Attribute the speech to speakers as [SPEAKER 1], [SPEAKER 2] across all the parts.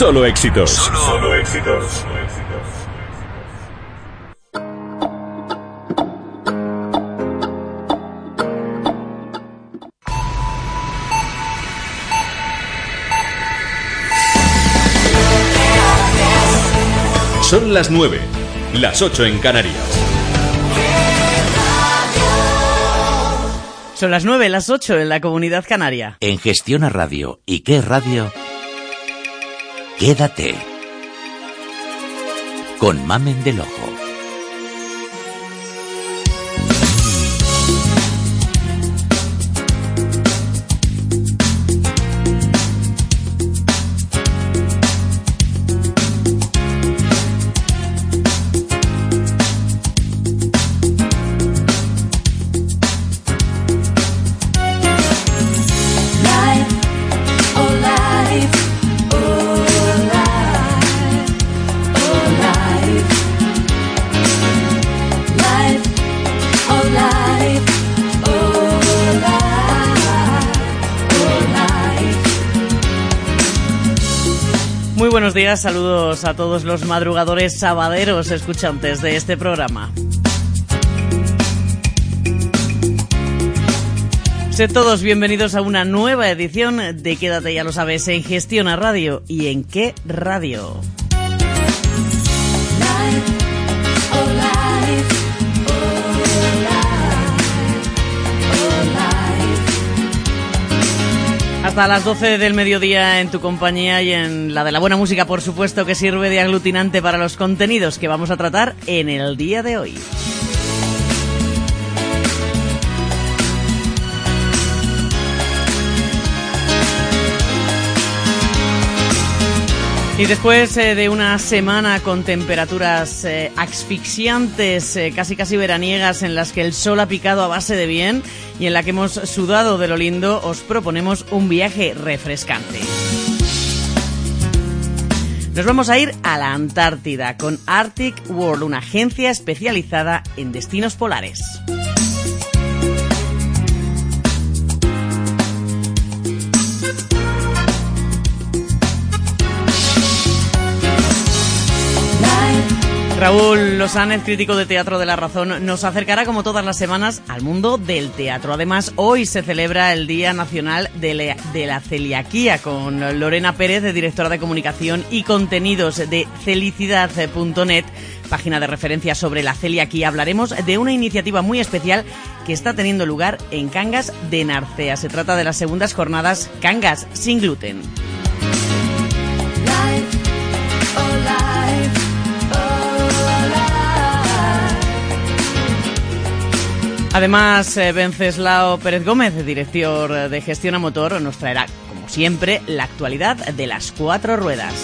[SPEAKER 1] Solo éxitos. Solo éxitos. Son las 9, las 8 en Canarias.
[SPEAKER 2] Son las 9, las 8 en la comunidad canaria.
[SPEAKER 3] En Gestiona Radio y qué radio, quédate con Mamen del Ojo.
[SPEAKER 2] Buenos días, saludos a todos los madrugadores sabaderos escuchantes de este programa. Sed todos bienvenidos a una nueva edición de Quédate, ya lo sabes, en Gestiona Radio. ¿Y en qué radio? Hasta las 12 del mediodía en tu compañía y en la de la buena música, por supuesto, que sirve de aglutinante para los contenidos que vamos a tratar en el día de hoy. Y después eh, de una semana con temperaturas eh, asfixiantes, eh, casi casi veraniegas, en las que el sol ha picado a base de bien y en la que hemos sudado de lo lindo, os proponemos un viaje refrescante. Nos vamos a ir a la Antártida con Arctic World, una agencia especializada en destinos polares. Raúl Lozánez, crítico de Teatro de la Razón, nos acercará como todas las semanas al mundo del teatro. Además, hoy se celebra el Día Nacional de, la- de la Celiaquía con Lorena Pérez, directora de comunicación y contenidos de felicidad.net, página de referencia sobre la celiaquía. Hablaremos de una iniciativa muy especial que está teniendo lugar en Cangas de Narcea. Se trata de las segundas jornadas Cangas sin gluten. Además, eh, Venceslao Pérez Gómez, director de Gestión a Motor, nos traerá, como siempre, la actualidad de las cuatro ruedas.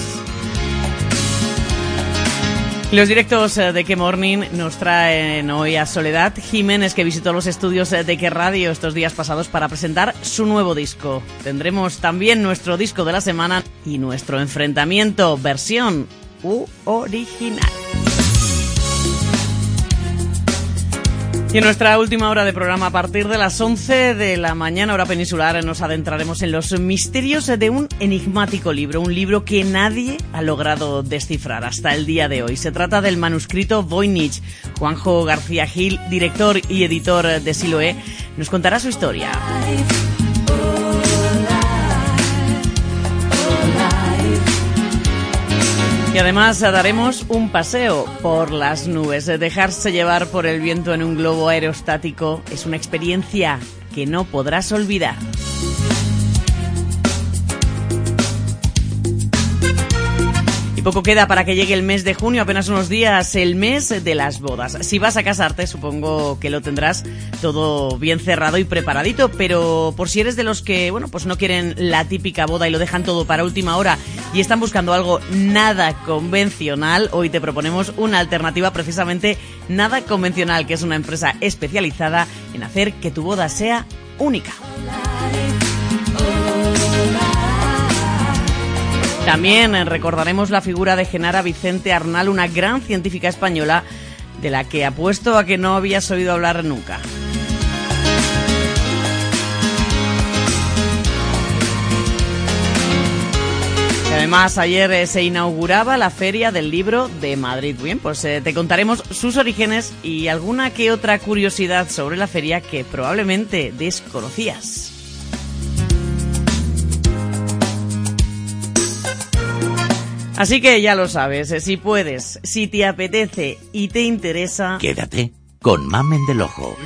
[SPEAKER 2] Los directos eh, de Que Morning nos traen hoy a Soledad Jiménez, que visitó los estudios eh, de Que Radio estos días pasados para presentar su nuevo disco. Tendremos también nuestro disco de la semana y nuestro enfrentamiento versión U original. Y en nuestra última hora de programa, a partir de las 11 de la mañana, hora peninsular, nos adentraremos en los misterios de un enigmático libro, un libro que nadie ha logrado descifrar hasta el día de hoy. Se trata del manuscrito Voynich. Juanjo García Gil, director y editor de Siloé, nos contará su historia. Y además daremos un paseo por las nubes. Dejarse llevar por el viento en un globo aerostático es una experiencia que no podrás olvidar. Poco queda para que llegue el mes de junio, apenas unos días, el mes de las bodas. Si vas a casarte, supongo que lo tendrás todo bien cerrado y preparadito, pero por si eres de los que, bueno, pues no quieren la típica boda y lo dejan todo para última hora y están buscando algo nada convencional, hoy te proponemos una alternativa precisamente nada convencional, que es una empresa especializada en hacer que tu boda sea única. También eh, recordaremos la figura de Genara Vicente Arnal, una gran científica española de la que apuesto a que no habías oído hablar nunca. además ayer eh, se inauguraba la Feria del Libro de Madrid. Bien, pues eh, te contaremos sus orígenes y alguna que otra curiosidad sobre la feria que probablemente desconocías. Así que ya lo sabes, eh, si puedes, si te apetece y te interesa,
[SPEAKER 3] Quédate con Mamen del Ojo.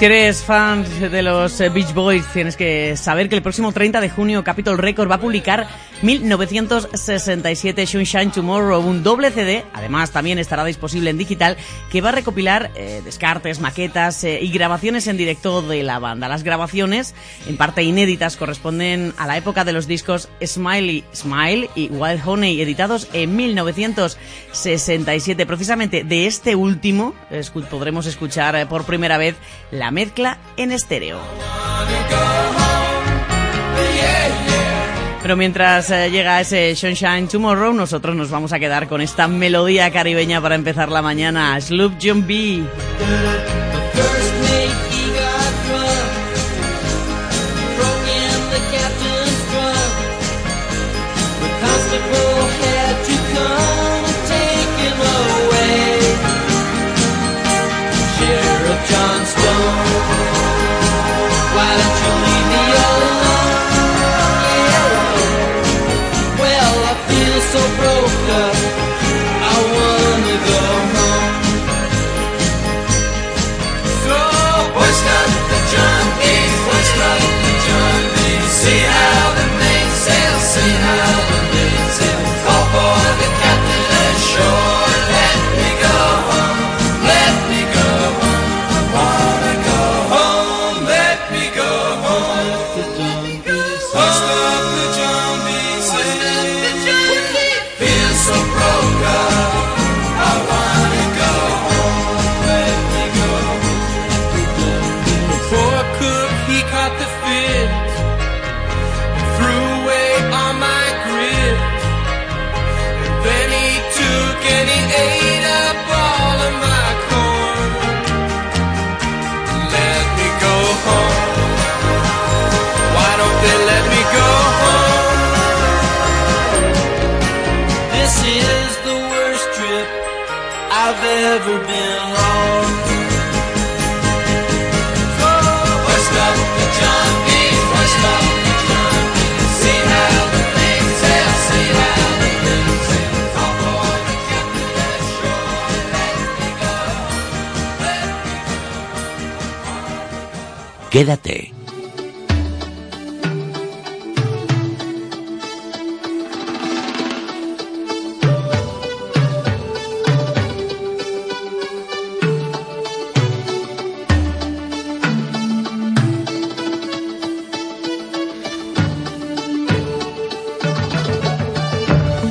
[SPEAKER 2] Si eres fan de los eh, Beach Boys, tienes que saber que el próximo 30 de junio Capitol Records va a publicar 1967 Sunshine Tomorrow, un doble CD. Además, también estará disponible en digital, que va a recopilar eh, descartes, maquetas eh, y grabaciones en directo de la banda. Las grabaciones, en parte inéditas, corresponden a la época de los discos Smiley Smile y Wild Honey, editados en 1967. Precisamente de este último podremos escuchar eh, por primera vez la mezcla en estéreo. Pero mientras eh, llega ese Sunshine Tomorrow, nosotros nos vamos a quedar con esta melodía caribeña para empezar la mañana. Sloop John.
[SPEAKER 3] Quédate.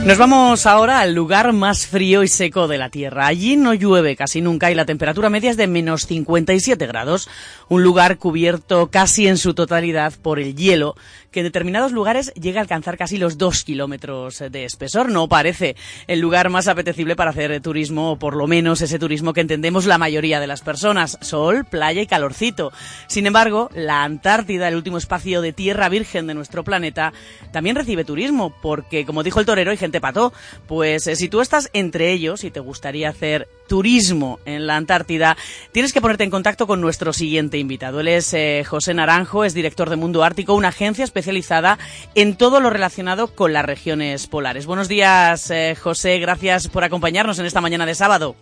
[SPEAKER 2] Nos vamos ahora al lugar más frío y seco de la Tierra. Allí no llueve casi nunca y la temperatura media es de menos 57 grados. Un lugar cubierto casi en su totalidad por el hielo, que en determinados lugares llega a alcanzar casi los 2 kilómetros de espesor. No parece el lugar más apetecible para hacer turismo, o por lo menos ese turismo que entendemos la mayoría de las personas. Sol, playa y calorcito. Sin embargo, la Antártida, el último espacio de tierra virgen de nuestro planeta, también recibe turismo, porque como dijo el torero, hay gente pató. Pues eh, si tú estás entre ellos y te gustaría hacer turismo en la Antártida, tienes que ponerte en contacto con nuestro siguiente invitado. Él es eh, José Naranjo, es director de Mundo Ártico, una agencia especializada en todo lo relacionado con las regiones polares. Buenos días, eh, José, gracias por acompañarnos en esta mañana de sábado.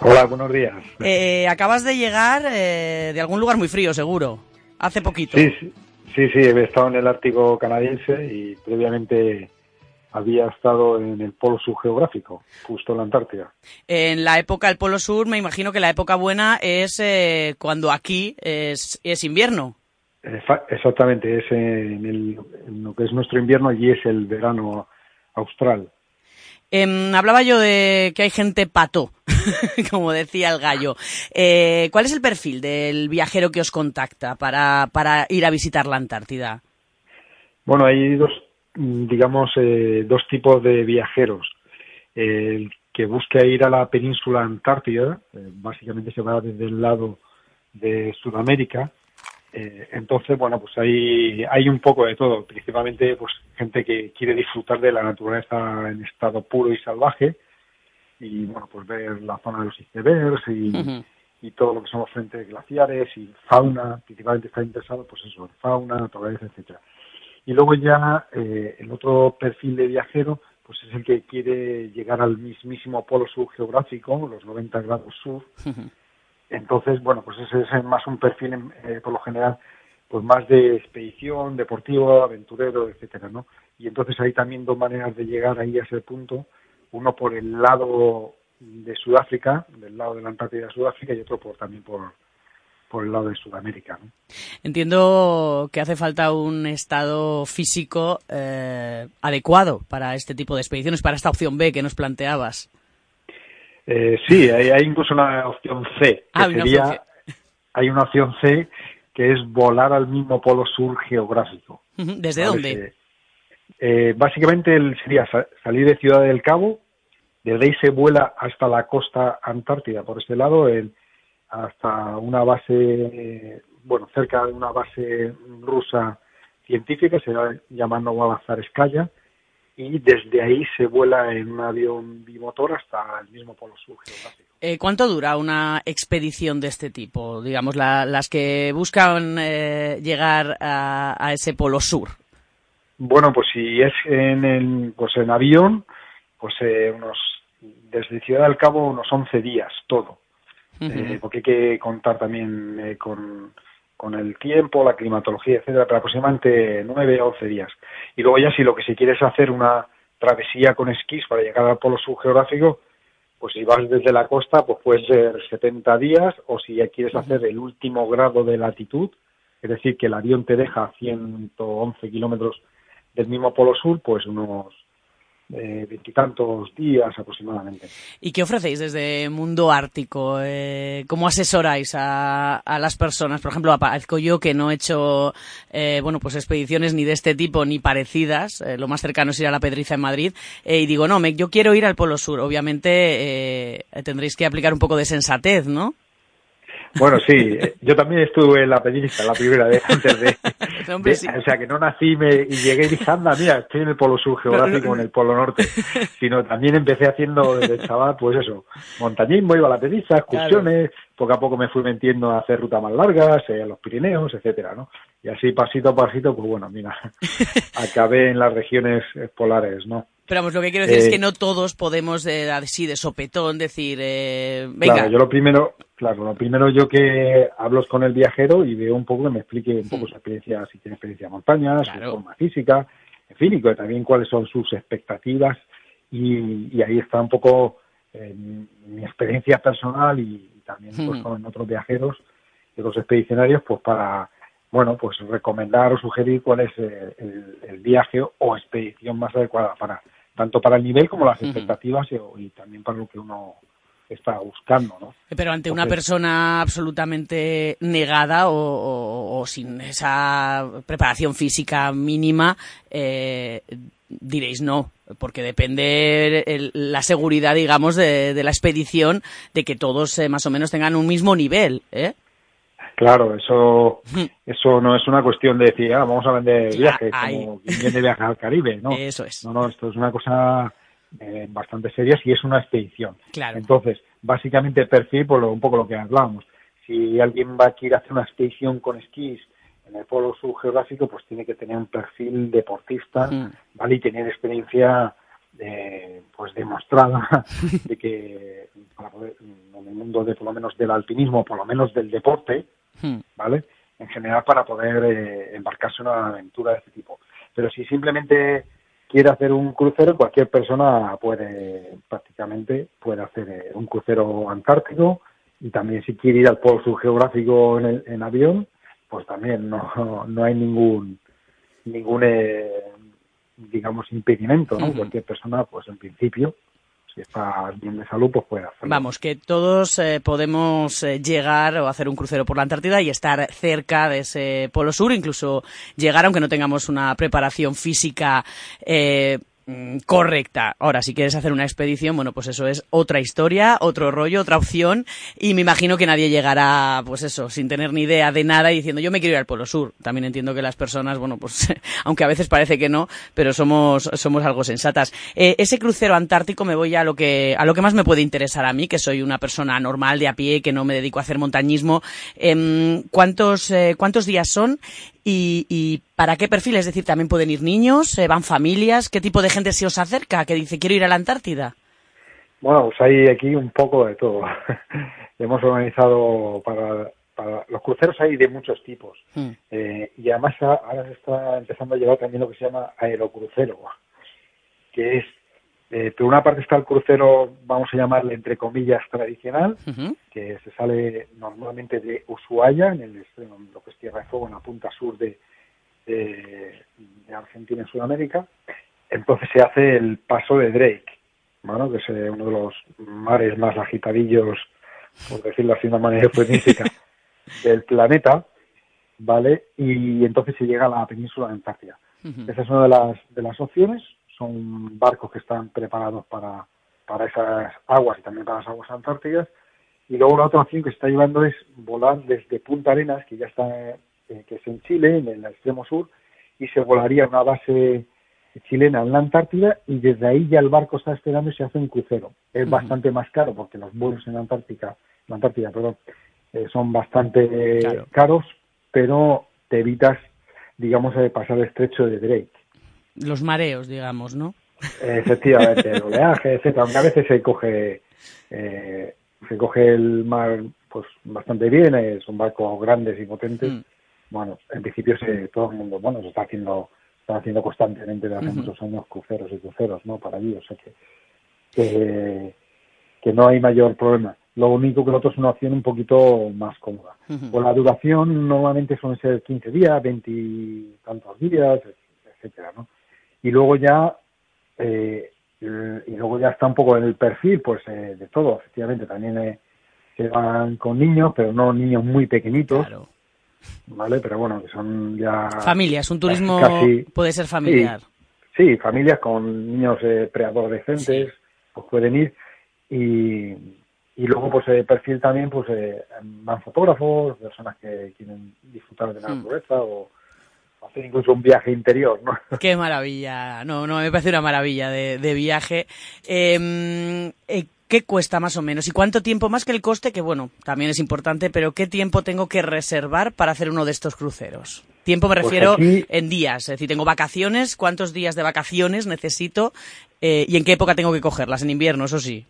[SPEAKER 4] Hola, buenos días.
[SPEAKER 2] Eh, acabas de llegar de algún lugar muy frío, seguro. Hace poquito.
[SPEAKER 4] Sí, sí, sí, sí, he estado en el Ártico canadiense y previamente había estado en el polo subgeográfico, justo en la Antártida.
[SPEAKER 2] En la época del Polo Sur, me imagino que la época buena es eh, cuando aquí es, es invierno.
[SPEAKER 4] Exactamente, es en, el- en lo que es nuestro invierno, allí es el verano austral.
[SPEAKER 2] Em, hablaba yo de que hay gente pato, como decía el gallo. Eh, ¿Cuál es el perfil del viajero que os contacta para, para ir a visitar la Antártida?
[SPEAKER 4] Bueno, hay dos, digamos, eh, dos tipos de viajeros. El que busca ir a la península antártida, eh, básicamente se va desde el lado de Sudamérica. Eh, entonces, bueno, pues hay, hay un poco de todo, principalmente pues gente que quiere disfrutar de la naturaleza en estado puro y salvaje y, bueno, pues ver la zona de los icebergs y todo lo que son los frentes glaciares y fauna, principalmente está interesado, pues eso, en fauna, naturaleza, etcétera. Y luego ya eh, el otro perfil de viajero, pues es el que quiere llegar al mismísimo polo sur geográfico, los 90 grados sur. Entonces, bueno, pues ese es más un perfil, eh, por lo general, pues más de expedición, deportivo, aventurero, etcétera, ¿no? Y entonces hay también dos maneras de llegar ahí a ese punto, uno por el lado de Sudáfrica, del lado de la Antártida de Sudáfrica, y otro por también por, por el lado de Sudamérica, ¿no?
[SPEAKER 2] Entiendo que hace falta un estado físico eh, adecuado para este tipo de expediciones, para esta opción B que nos planteabas.
[SPEAKER 4] Eh, sí, hay, hay incluso una opción C, que
[SPEAKER 2] Ah, una
[SPEAKER 4] sería, hay una opción C que es volar al mismo polo sur geográfico.
[SPEAKER 2] ¿Desde dónde?
[SPEAKER 4] Que, eh, básicamente el- sería sa- salir de Ciudad del Cabo, desde ahí se vuela hasta la costa antártida, por este lado, el- hasta una base, bueno, cerca de una base rusa científica, se llama Novazarskaya, y desde ahí se vuela en un avión bimotor hasta el mismo polo sur geográfico.
[SPEAKER 2] Eh, ¿Cuánto dura una expedición de este tipo? Digamos, la- las que buscan eh, llegar a, a ese polo sur.
[SPEAKER 4] Bueno, pues si es en, el, pues en avión, pues eh, unos desde Ciudad del Cabo unos 11 días, todo. Eh, porque hay que contar también eh, con, con el tiempo, la climatología, etcétera, pero aproximadamente 9 a 11 días. Y luego ya si lo que si quieres hacer una travesía con esquís para llegar al polo subgeográfico, pues si vas desde la costa, pues puede ser 70 días, o si ya quieres hacer el último grado de latitud, es decir, que el avión te deja a 111 kilómetros del mismo polo sur, pues unos eh, veintitantos días aproximadamente.
[SPEAKER 2] ¿Y qué ofrecéis desde Mundo Ártico? Eh, ¿Cómo asesoráis a, las personas? Por ejemplo, aparezco yo que no he hecho eh, bueno, pues expediciones ni de este tipo ni parecidas. eh, lo más cercano es ir a la Pedriza en Madrid. eh, y digo, no, me, yo quiero ir al Polo Sur. Obviamente tendréis que aplicar un poco de sensatez, ¿no?
[SPEAKER 4] Bueno, sí, yo también estuve en la península la primera vez antes de,
[SPEAKER 2] Hombre,
[SPEAKER 4] de-
[SPEAKER 2] sí.
[SPEAKER 4] o sea que no nací me, y llegué y dije, anda, mira, estoy en el polo sur geográfico, en el polo norte, sino también empecé haciendo desde chaval, pues eso, montañismo, iba a la península, excursiones, poco a poco me fui metiendo a hacer rutas más largas, eh, a los Pirineos, etcétera, ¿no? Y así pasito a pasito, pues bueno, mira, acabé en las regiones polares, ¿no?
[SPEAKER 2] Pero vamos, lo que quiero decir es
[SPEAKER 4] Eh,
[SPEAKER 2] que no todos podemos, eh, así de sopetón, decir, eh, venga,
[SPEAKER 4] Claro, yo lo primero, claro, lo primero yo que hablo con el viajero y veo un poco que me explique un poco su experiencia, si tiene experiencia en montañas,
[SPEAKER 2] Claro.
[SPEAKER 4] su forma física, en fin, y también cuáles son sus expectativas. Y, y ahí está un poco eh, mi experiencia personal y, y también pues con otros viajeros y otros expedicionarios, pues para bueno, pues recomendar o sugerir cuál es el, el viaje o expedición más adecuada para tanto para el nivel como las expectativas y, y también para lo que uno está buscando, ¿no?
[SPEAKER 2] Pero ante una persona absolutamente negada o, o- o sin esa preparación física mínima, eh, diréis no, porque depende el- la seguridad, digamos, de, de la expedición, de que todos eh, más o menos tengan un mismo nivel, ¿eh?
[SPEAKER 4] Claro, eso eso no es una cuestión de decir, ah, vamos a vender
[SPEAKER 2] Ya,
[SPEAKER 4] viajes, como quien viene viajar al Caribe, ¿no?
[SPEAKER 2] Eso es.
[SPEAKER 4] No, no, esto es una cosa eh, bastante seria si es una expedición.
[SPEAKER 2] Claro.
[SPEAKER 4] Entonces, básicamente perfil, por lo- un poco lo que hablábamos. Si alguien va a quiere hacer una expedición con esquís en el polo subgeográfico, pues tiene que tener un perfil deportista. ¿vale? Y tener experiencia eh, pues demostrada de que para poder, en el mundo de por lo menos del alpinismo, por lo menos del deporte. ¿vale? En general para poder eh, embarcarse en una aventura de este tipo. Pero si simplemente quiere hacer un crucero, cualquier persona puede prácticamente puede hacer eh, un crucero antártico y también si quiere ir al polo subgeográfico en, el- en avión, pues también no, no hay ningún ningún eh, digamos impedimento, ¿no? Cualquier persona, pues en principio pues.
[SPEAKER 2] Vamos, que todos eh, podemos eh, llegar o hacer un crucero por la Antártida y estar cerca de ese polo sur, incluso llegar aunque no tengamos una preparación física eh, correcta. Ahora, si quieres hacer una expedición, bueno, pues eso es otra historia, otro rollo, otra opción, y me imagino que nadie llegará, pues eso, sin tener ni idea de nada y diciendo yo me quiero ir al Polo Sur. También entiendo que las personas, bueno, pues aunque a veces parece que no, pero somos, somos algo sensatas. Eh, ese crucero antártico me voy a lo que, a lo que más me puede interesar a mí, que soy una persona normal de a pie, que no me dedico a hacer montañismo. Em, ¿cuántos, eh, ¿Cuántos días son? Y, y para qué perfil? Es decir, también pueden ir niños, eh, van familias, ¿qué tipo de gente se os acerca que dice quiero ir a la Antártida?
[SPEAKER 4] Bueno, pues hay aquí un poco de todo. Hemos organizado para, para los cruceros hay de muchos tipos
[SPEAKER 2] Hmm.
[SPEAKER 4] Eh, y además ahora se está empezando a llevar también lo que se llama aerocrucero, que es eh, por una parte está el crucero, vamos a llamarle entre comillas tradicional, que se sale normalmente de Ushuaia, en el extremo, en lo que es Tierra de Fuego, en la punta sur de, de, de Argentina en Sudamérica. Entonces se hace el paso de Drake, bueno, que es eh, uno de los mares más agitadillos, por decirlo así de una manera eufemística, del planeta, ¿vale? Y entonces se llega a la península de Antártida. Esa es una de las, de las opciones. Son barcos que están preparados para, para esas aguas y también para las aguas antárticas. Y luego la otra opción que se está llevando es volar desde Punta Arenas, que ya está, eh, que es en Chile, en el extremo sur, y se volaría a una base chilena en la Antártida y desde ahí ya el barco está esperando y se hace un crucero. Es bastante más caro porque los vuelos en la Antártica, la Antártida, perdón, eh, son bastante
[SPEAKER 2] Claro.
[SPEAKER 4] caros, pero te evitas, digamos, eh, pasar el estrecho de Drake.
[SPEAKER 2] Los mareos, digamos, ¿no?
[SPEAKER 4] Efectivamente, el oleaje, etcétera, aunque a veces se coge eh, se coge el mar pues bastante bien, eh, son barcos grandes y potentes.
[SPEAKER 2] Mm.
[SPEAKER 4] Bueno, en principio se, todo el mundo, bueno, se está haciendo, está haciendo constantemente desde hace muchos años cruceros y cruceros, ¿no? Para allí, o sea que, que, que no hay mayor problema. Lo único que el otro es una opción un poquito más cómoda. Pues la duración normalmente suelen ser 15 días, 20 y tantos días, etcétera, ¿no? Y luego ya eh, y luego ya está un poco en el perfil, pues eh, de todo, efectivamente, también eh, se van con niños, pero no niños muy pequeñitos,
[SPEAKER 2] Claro.
[SPEAKER 4] ¿vale? Pero bueno, que son ya...
[SPEAKER 2] Familias, un turismo
[SPEAKER 4] casi-
[SPEAKER 2] puede ser familiar.
[SPEAKER 4] Sí, familias con niños eh, preadolescentes, pues pueden ir y, y luego pues el perfil también pues eh, van fotógrafos, personas que quieren disfrutar de la
[SPEAKER 2] Hmm.
[SPEAKER 4] naturaleza o hacer incluso un viaje interior, ¿no?
[SPEAKER 2] Qué maravilla. No, no, me parece una maravilla de, de viaje. Eh, eh, ¿Qué cuesta más o menos? ¿Y cuánto tiempo más que el coste? Que bueno, también es importante, pero ¿qué tiempo tengo que reservar para hacer uno de estos cruceros? Tiempo me
[SPEAKER 4] Pues
[SPEAKER 2] refiero
[SPEAKER 4] aquí-
[SPEAKER 2] en días, es decir, tengo vacaciones, ¿cuántos días de vacaciones necesito? Eh, ¿Y en qué época tengo que cogerlas? En invierno, eso sí.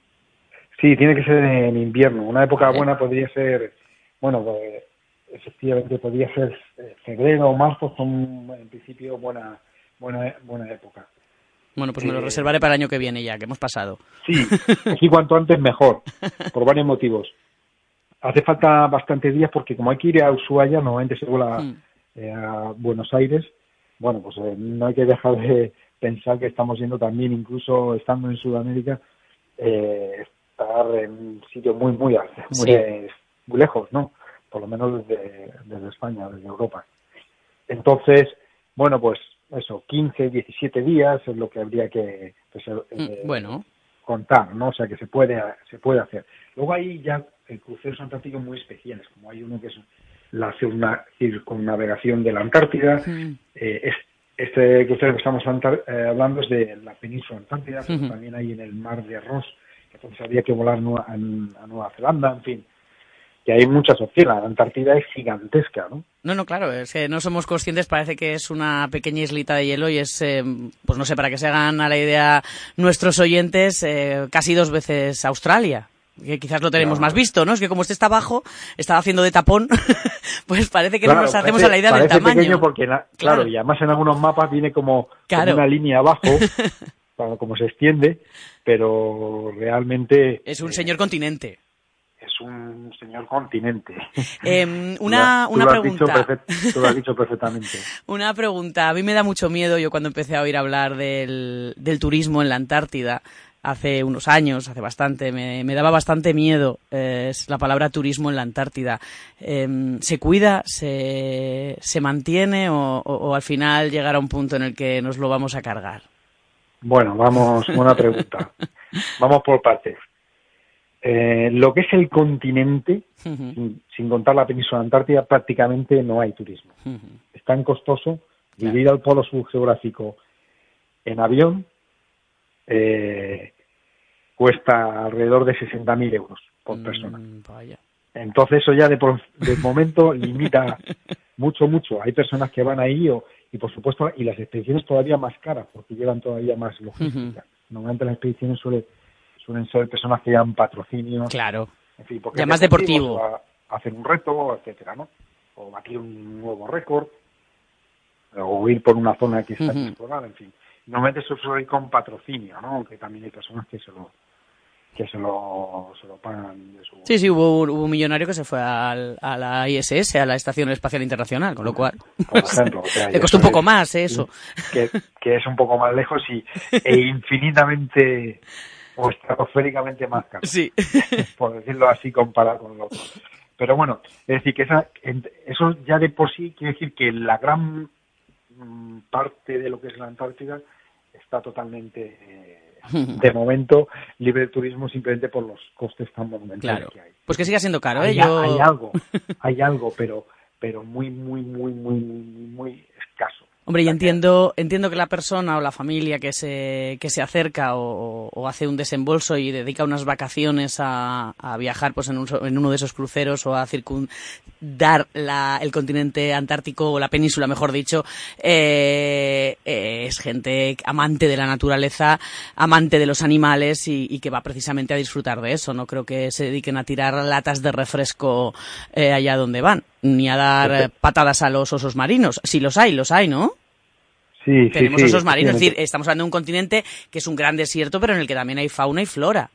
[SPEAKER 4] Sí, tiene que ser en invierno. Una época buena podría ser, bueno, pues, efectivamente podría ser eh, febrero o marzo, son en principio buena, buena, buena época.
[SPEAKER 2] Bueno, pues me lo
[SPEAKER 4] Eh,
[SPEAKER 2] reservaré para el año que viene ya, que hemos pasado.
[SPEAKER 4] Sí, sí, cuanto antes mejor, por varios motivos. Hace falta bastantes días porque como hay que ir a Ushuaia, normalmente se vuela
[SPEAKER 2] Mm.
[SPEAKER 4] eh, a Buenos Aires, bueno, pues eh, no hay que dejar de pensar que estamos yendo también, incluso estando en Sudamérica, eh, estar en sitios muy, muy, muy,
[SPEAKER 2] Sí.
[SPEAKER 4] muy lejos, ¿no? Por lo menos desde, desde España, desde Europa. Entonces, bueno, pues eso, 15, 17 días es lo que habría que pues, eh,
[SPEAKER 2] Bueno,
[SPEAKER 4] contar, ¿no? O sea, que se puede, se puede hacer. Luego hay ya cruceros antárticos muy especiales, como hay uno que es la circunna- circunnavegación de la Antártida. Eh, es- este crucero que estamos eh, hablando es de la península antártida, pero también hay en el mar de Ross, que entonces habría que volar a Nueva Zelanda, en fin. Que hay muchas opciones. La Antártida es gigantesca, ¿no?
[SPEAKER 2] No, no, claro, es que no somos conscientes, parece que es una pequeña islita de hielo y es, eh, pues no sé, para que se hagan a la idea nuestros oyentes, eh, casi dos veces Australia. Que quizás lo tenemos
[SPEAKER 4] Claro.
[SPEAKER 2] más visto, ¿no? Es que como este está abajo, estaba haciendo de tapón, pues parece que
[SPEAKER 4] Claro,
[SPEAKER 2] no nos hacemos a la idea del tamaño.
[SPEAKER 4] pequeño porque, la- claro.
[SPEAKER 2] Claro.
[SPEAKER 4] y además en algunos mapas viene como, una línea abajo, como se extiende, pero realmente
[SPEAKER 2] Es un
[SPEAKER 4] eh,
[SPEAKER 2] señor continente.
[SPEAKER 4] Un señor continente.
[SPEAKER 2] Una
[SPEAKER 4] tú
[SPEAKER 2] una pregunta.
[SPEAKER 4] perfect- tú lo has dicho perfectamente.
[SPEAKER 2] Una pregunta. A mí me da mucho miedo yo cuando empecé a oír hablar del, del turismo en la Antártida. hace unos años, hace bastante, me, me daba bastante miedo, eh, es la palabra turismo en la Antártida. Em, ¿Se cuida, se, se mantiene o, o- o al final llegará un punto en el que nos lo vamos a cargar?
[SPEAKER 4] Bueno, vamos, buena pregunta. Vamos por partes. Eh, lo que es el continente, sin, sin contar la península antártida, prácticamente no hay turismo.
[SPEAKER 2] ujú.
[SPEAKER 4] Es tan costoso
[SPEAKER 2] Claro.
[SPEAKER 4] vivir al polo sur geográfico en avión, eh, cuesta alrededor de 60.000 euros por persona.
[SPEAKER 2] Mm, vaya.
[SPEAKER 4] Entonces eso ya de, por- de momento limita mucho, mucho. Hay personas que van ahí o, y por supuesto, y las expediciones todavía más caras porque llevan todavía más logística. Normalmente las expediciones suele- suelen ser personas que llevan patrocinios,
[SPEAKER 2] Claro.
[SPEAKER 4] en fin, porque
[SPEAKER 2] Ya más deportivo.
[SPEAKER 4] a- hacer un reto, etcétera, ¿no? O batir un nuevo récord, o ir por una zona que está sin explorar, en fin. Normalmente eso suele ir con patrocinio, ¿no? Aunque también hay personas que se lo que se lo, se lo pagan de su
[SPEAKER 2] Sí, sí, hubo, un- hubo un millonario que se fue al- a la ISS, a la Estación Espacial Internacional, con lo cual
[SPEAKER 4] por ejemplo. o sea,
[SPEAKER 2] le costó un poco más ¿eh? eso.
[SPEAKER 4] que, que es un poco más lejos y e infinitamente o estratosféricamente más caro,
[SPEAKER 2] Sí.
[SPEAKER 4] por decirlo así, comparado con lo otro. Pero bueno, es decir, que esa, eso ya de por sí quiere decir que la gran mm, parte de lo que es la Antártida está totalmente, eh, de momento, libre de turismo simplemente por los costes tan monumentales
[SPEAKER 2] Claro.
[SPEAKER 4] que hay.
[SPEAKER 2] Pues que siga siendo caro, ¿eh?
[SPEAKER 4] hay,
[SPEAKER 2] Yo...
[SPEAKER 4] hay algo, hay algo, pero pero muy, muy, muy, muy, muy, muy escaso.
[SPEAKER 2] Hombre, y entiendo, entiendo que la persona o la familia que se, que se acerca o, o hace un desembolso y dedica unas vacaciones a, a viajar pues en, un en uno de esos cruceros o a circundar la, el continente antártico o la península, mejor dicho, eh, eh, es gente amante de la naturaleza, amante de los animales y, y que va precisamente a disfrutar de eso. No creo que se dediquen a tirar latas de refresco eh, allá donde van, ni a dar eh, patadas a los osos marinos. Si los hay, los hay, ¿no?
[SPEAKER 4] Sí,
[SPEAKER 2] Tenemos
[SPEAKER 4] sí, sí,
[SPEAKER 2] osos marinos, es decir, estamos hablando de un continente que es un gran desierto, pero en el que también hay fauna y flora.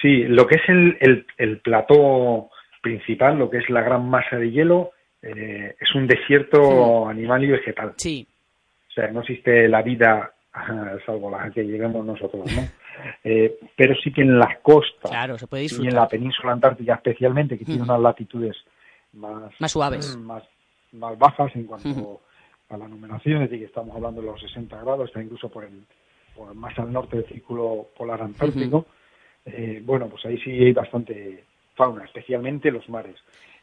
[SPEAKER 4] Sí, lo que es el, el, el plató principal, lo que es la gran masa de hielo, eh, es un desierto animal y vegetal.
[SPEAKER 2] Sí,
[SPEAKER 4] O sea, no existe la vida, salvo la que lleguemos nosotros, ¿no? Eh, pero sí que en las costas
[SPEAKER 2] claro, se puede
[SPEAKER 4] y en la península antártica especialmente, que tiene
[SPEAKER 2] Ujú.
[SPEAKER 4] unas latitudes más,
[SPEAKER 2] Más suaves.
[SPEAKER 4] más, más bajas en cuanto a la numeración, es decir, que estamos hablando de los 60 grados, está incluso por, el, por más al norte del círculo polar antártico. Eh, bueno, pues ahí sí hay bastante fauna, especialmente los mares.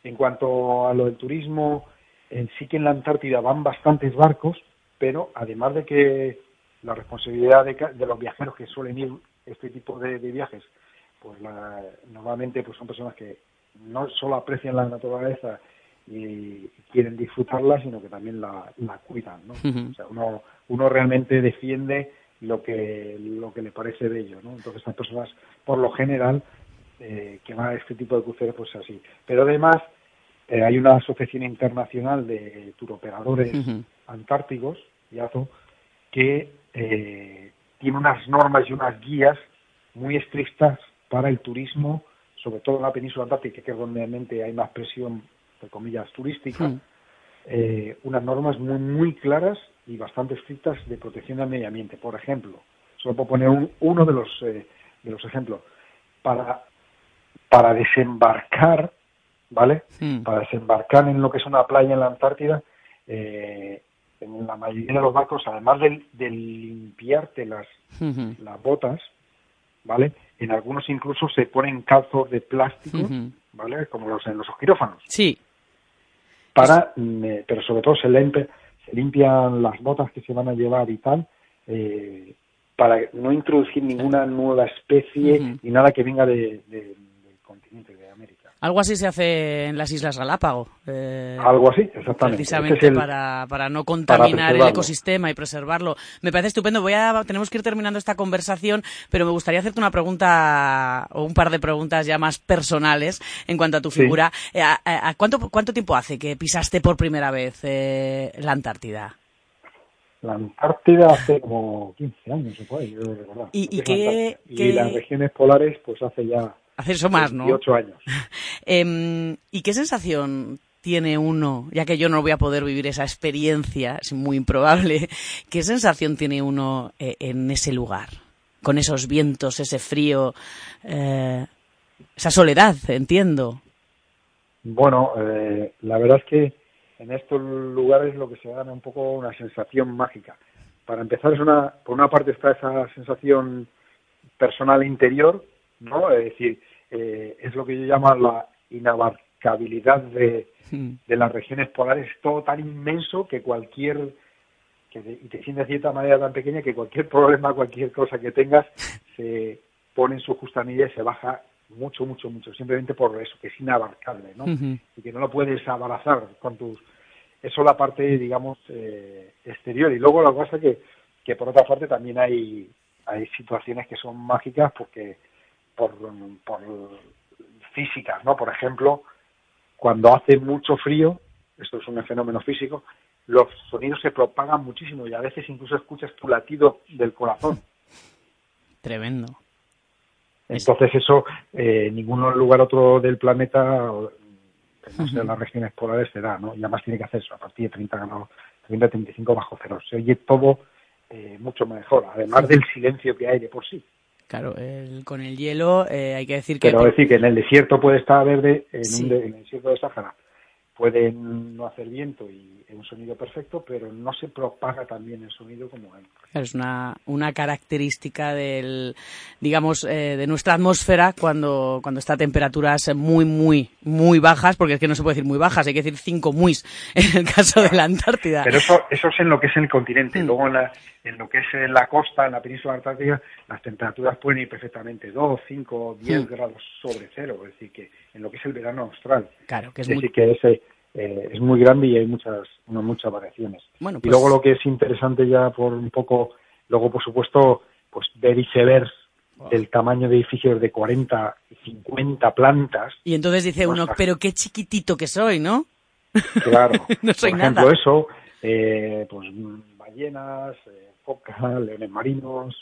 [SPEAKER 4] En cuanto a lo del turismo, en sí que en la Antártida van bastantes barcos, pero además de que la responsabilidad de, de los viajeros que suelen ir este tipo de, de viajes, pues la- normalmente pues son personas que no solo aprecian la naturaleza y quieren disfrutarla, sino que también la, la cuidan, ¿no? O sea, uno, uno realmente defiende lo que lo que le parece bello, ¿no? Entonces estas personas, por lo general, eh, que van a este tipo de cruceros, pues así. Pero además eh, hay una asociación internacional de turoperadores antárticos, IATO, que eh, tiene unas normas y unas guías muy estrictas para el turismo, sobre todo en la península antártica, que es donde realmente hay más presión, entre comillas, turística,
[SPEAKER 2] Mm.
[SPEAKER 4] eh, unas normas muy, muy claras y bastante estrictas de protección del medio ambiente. Por ejemplo, solo puedo poner un- uno de los, eh, de los ejemplos. Para, para desembarcar, ¿vale?
[SPEAKER 2] Mm.
[SPEAKER 4] Para desembarcar en lo que es una playa en la Antártida, eh, en la mayoría de los barcos, además de, de limpiarte las,
[SPEAKER 2] Ujú.
[SPEAKER 4] las botas, ¿vale? En algunos incluso se ponen calzos de plástico. ¿vale? Como los en los quirófanos
[SPEAKER 2] Sí,
[SPEAKER 4] para, eh, pero sobre todo se, limpe- se limpian las botas que se van a llevar y tal, eh, para no introducir ninguna nueva especie
[SPEAKER 2] Ujú.
[SPEAKER 4] ni nada que venga de- de- del continente de.
[SPEAKER 2] Algo así se hace en las Islas Galápago. eh,
[SPEAKER 4] Algo así, exactamente.
[SPEAKER 2] Precisamente
[SPEAKER 4] Ese es el-
[SPEAKER 2] para, para no contaminar el ecosistema y preservarlo. Me parece estupendo. Voy a, tenemos que ir terminando esta conversación, pero me gustaría hacerte una pregunta o un par de preguntas ya más personales en cuanto a tu
[SPEAKER 4] Sí.
[SPEAKER 2] figura. Eh, a- a- a ¿cuánto, ¿Cuánto tiempo hace que pisaste por primera vez eh, la Antártida?
[SPEAKER 4] La Antártida hace como 15 años, se puede, yo recordar.
[SPEAKER 2] ¿Y- y qué-
[SPEAKER 4] Y las regiones polares, pues hace ya
[SPEAKER 2] Hace eso más, ¿no?
[SPEAKER 4] 18 años.
[SPEAKER 2] Em, ¿Y qué sensación tiene uno, ya que yo no voy a poder vivir esa experiencia, es muy improbable, qué sensación tiene uno eh, en ese lugar? con esos vientos, ese frío, eh, esa soledad, entiendo.
[SPEAKER 4] Bueno, eh, la verdad es que en estos lugares lo que se da un poco una sensación mágica. Para empezar, es una, por una parte está esa sensación personal interior, ¿no? Es decir, eh, es lo que yo llamo la inabarcabilidad de, de las regiones polares, es todo tan inmenso que cualquier que y te sientes de cierta manera tan pequeña que cualquier problema, cualquier cosa que tengas, se pone en su justa medida y se baja mucho, mucho, mucho, simplemente por eso, que es inabarcable, ¿no? Y que no lo puedes abrazar con tus... Eso la parte, digamos, eh, exterior. Y luego la cosa que, que por otra parte también hay, hay situaciones que son mágicas porque por, por físicas, ¿no? Por ejemplo, cuando hace mucho frío, esto es un fenómeno físico, los sonidos se propagan muchísimo y a veces incluso escuchas tu latido del corazón.
[SPEAKER 2] Tremendo.
[SPEAKER 4] Entonces eso, eh, ningún lugar otro del planeta, no sea en las regiones polares, se da, ¿no? Y además tiene que hacerse a partir de 30 grados, 30, 35 bajo cero. Se oye todo eh, mucho mejor, además del silencio que hay de por sí.
[SPEAKER 2] Claro, el- con el hielo eh, hay que decir que...
[SPEAKER 4] Pero decir que en el desierto puede estar verde, en,
[SPEAKER 2] Sí.
[SPEAKER 4] un de- en el desierto de Sáhara puede no hacer viento y un sonido perfecto, pero no se propaga también el sonido como
[SPEAKER 2] Claro, es una, una característica del, digamos, eh, de nuestra atmósfera cuando, cuando está a temperaturas muy, muy, muy bajas, porque es que no se puede decir muy bajas, hay que decir cinco muis en el caso de la Antártida.
[SPEAKER 4] Pero eso, eso es en lo que es el
[SPEAKER 2] Mm.
[SPEAKER 4] continente. Luego en, la- en lo que es en la costa, en la península antártica, las temperaturas pueden ir perfectamente 2, 5, 10
[SPEAKER 2] Mm.
[SPEAKER 4] grados sobre cero. Es decir, que en lo que es el verano austral.
[SPEAKER 2] Claro, que es
[SPEAKER 4] Es
[SPEAKER 2] muy...
[SPEAKER 4] decir, que ese, eh, es muy grande y hay muchas, uno- muchas variaciones.
[SPEAKER 2] Bueno,
[SPEAKER 4] Y
[SPEAKER 2] pues-
[SPEAKER 4] luego lo que es interesante ya por un poco, luego por supuesto, pues ver icebergs del tamaño de edificios de 40 y 50 plantas.
[SPEAKER 2] Y entonces dice uno,
[SPEAKER 4] Ostras.
[SPEAKER 2] pero qué chiquitito que soy, ¿no?
[SPEAKER 4] Claro.
[SPEAKER 2] No soy
[SPEAKER 4] por ejemplo,
[SPEAKER 2] nada.
[SPEAKER 4] eso, eh, pues ballenas, eh, focas, leones marinos.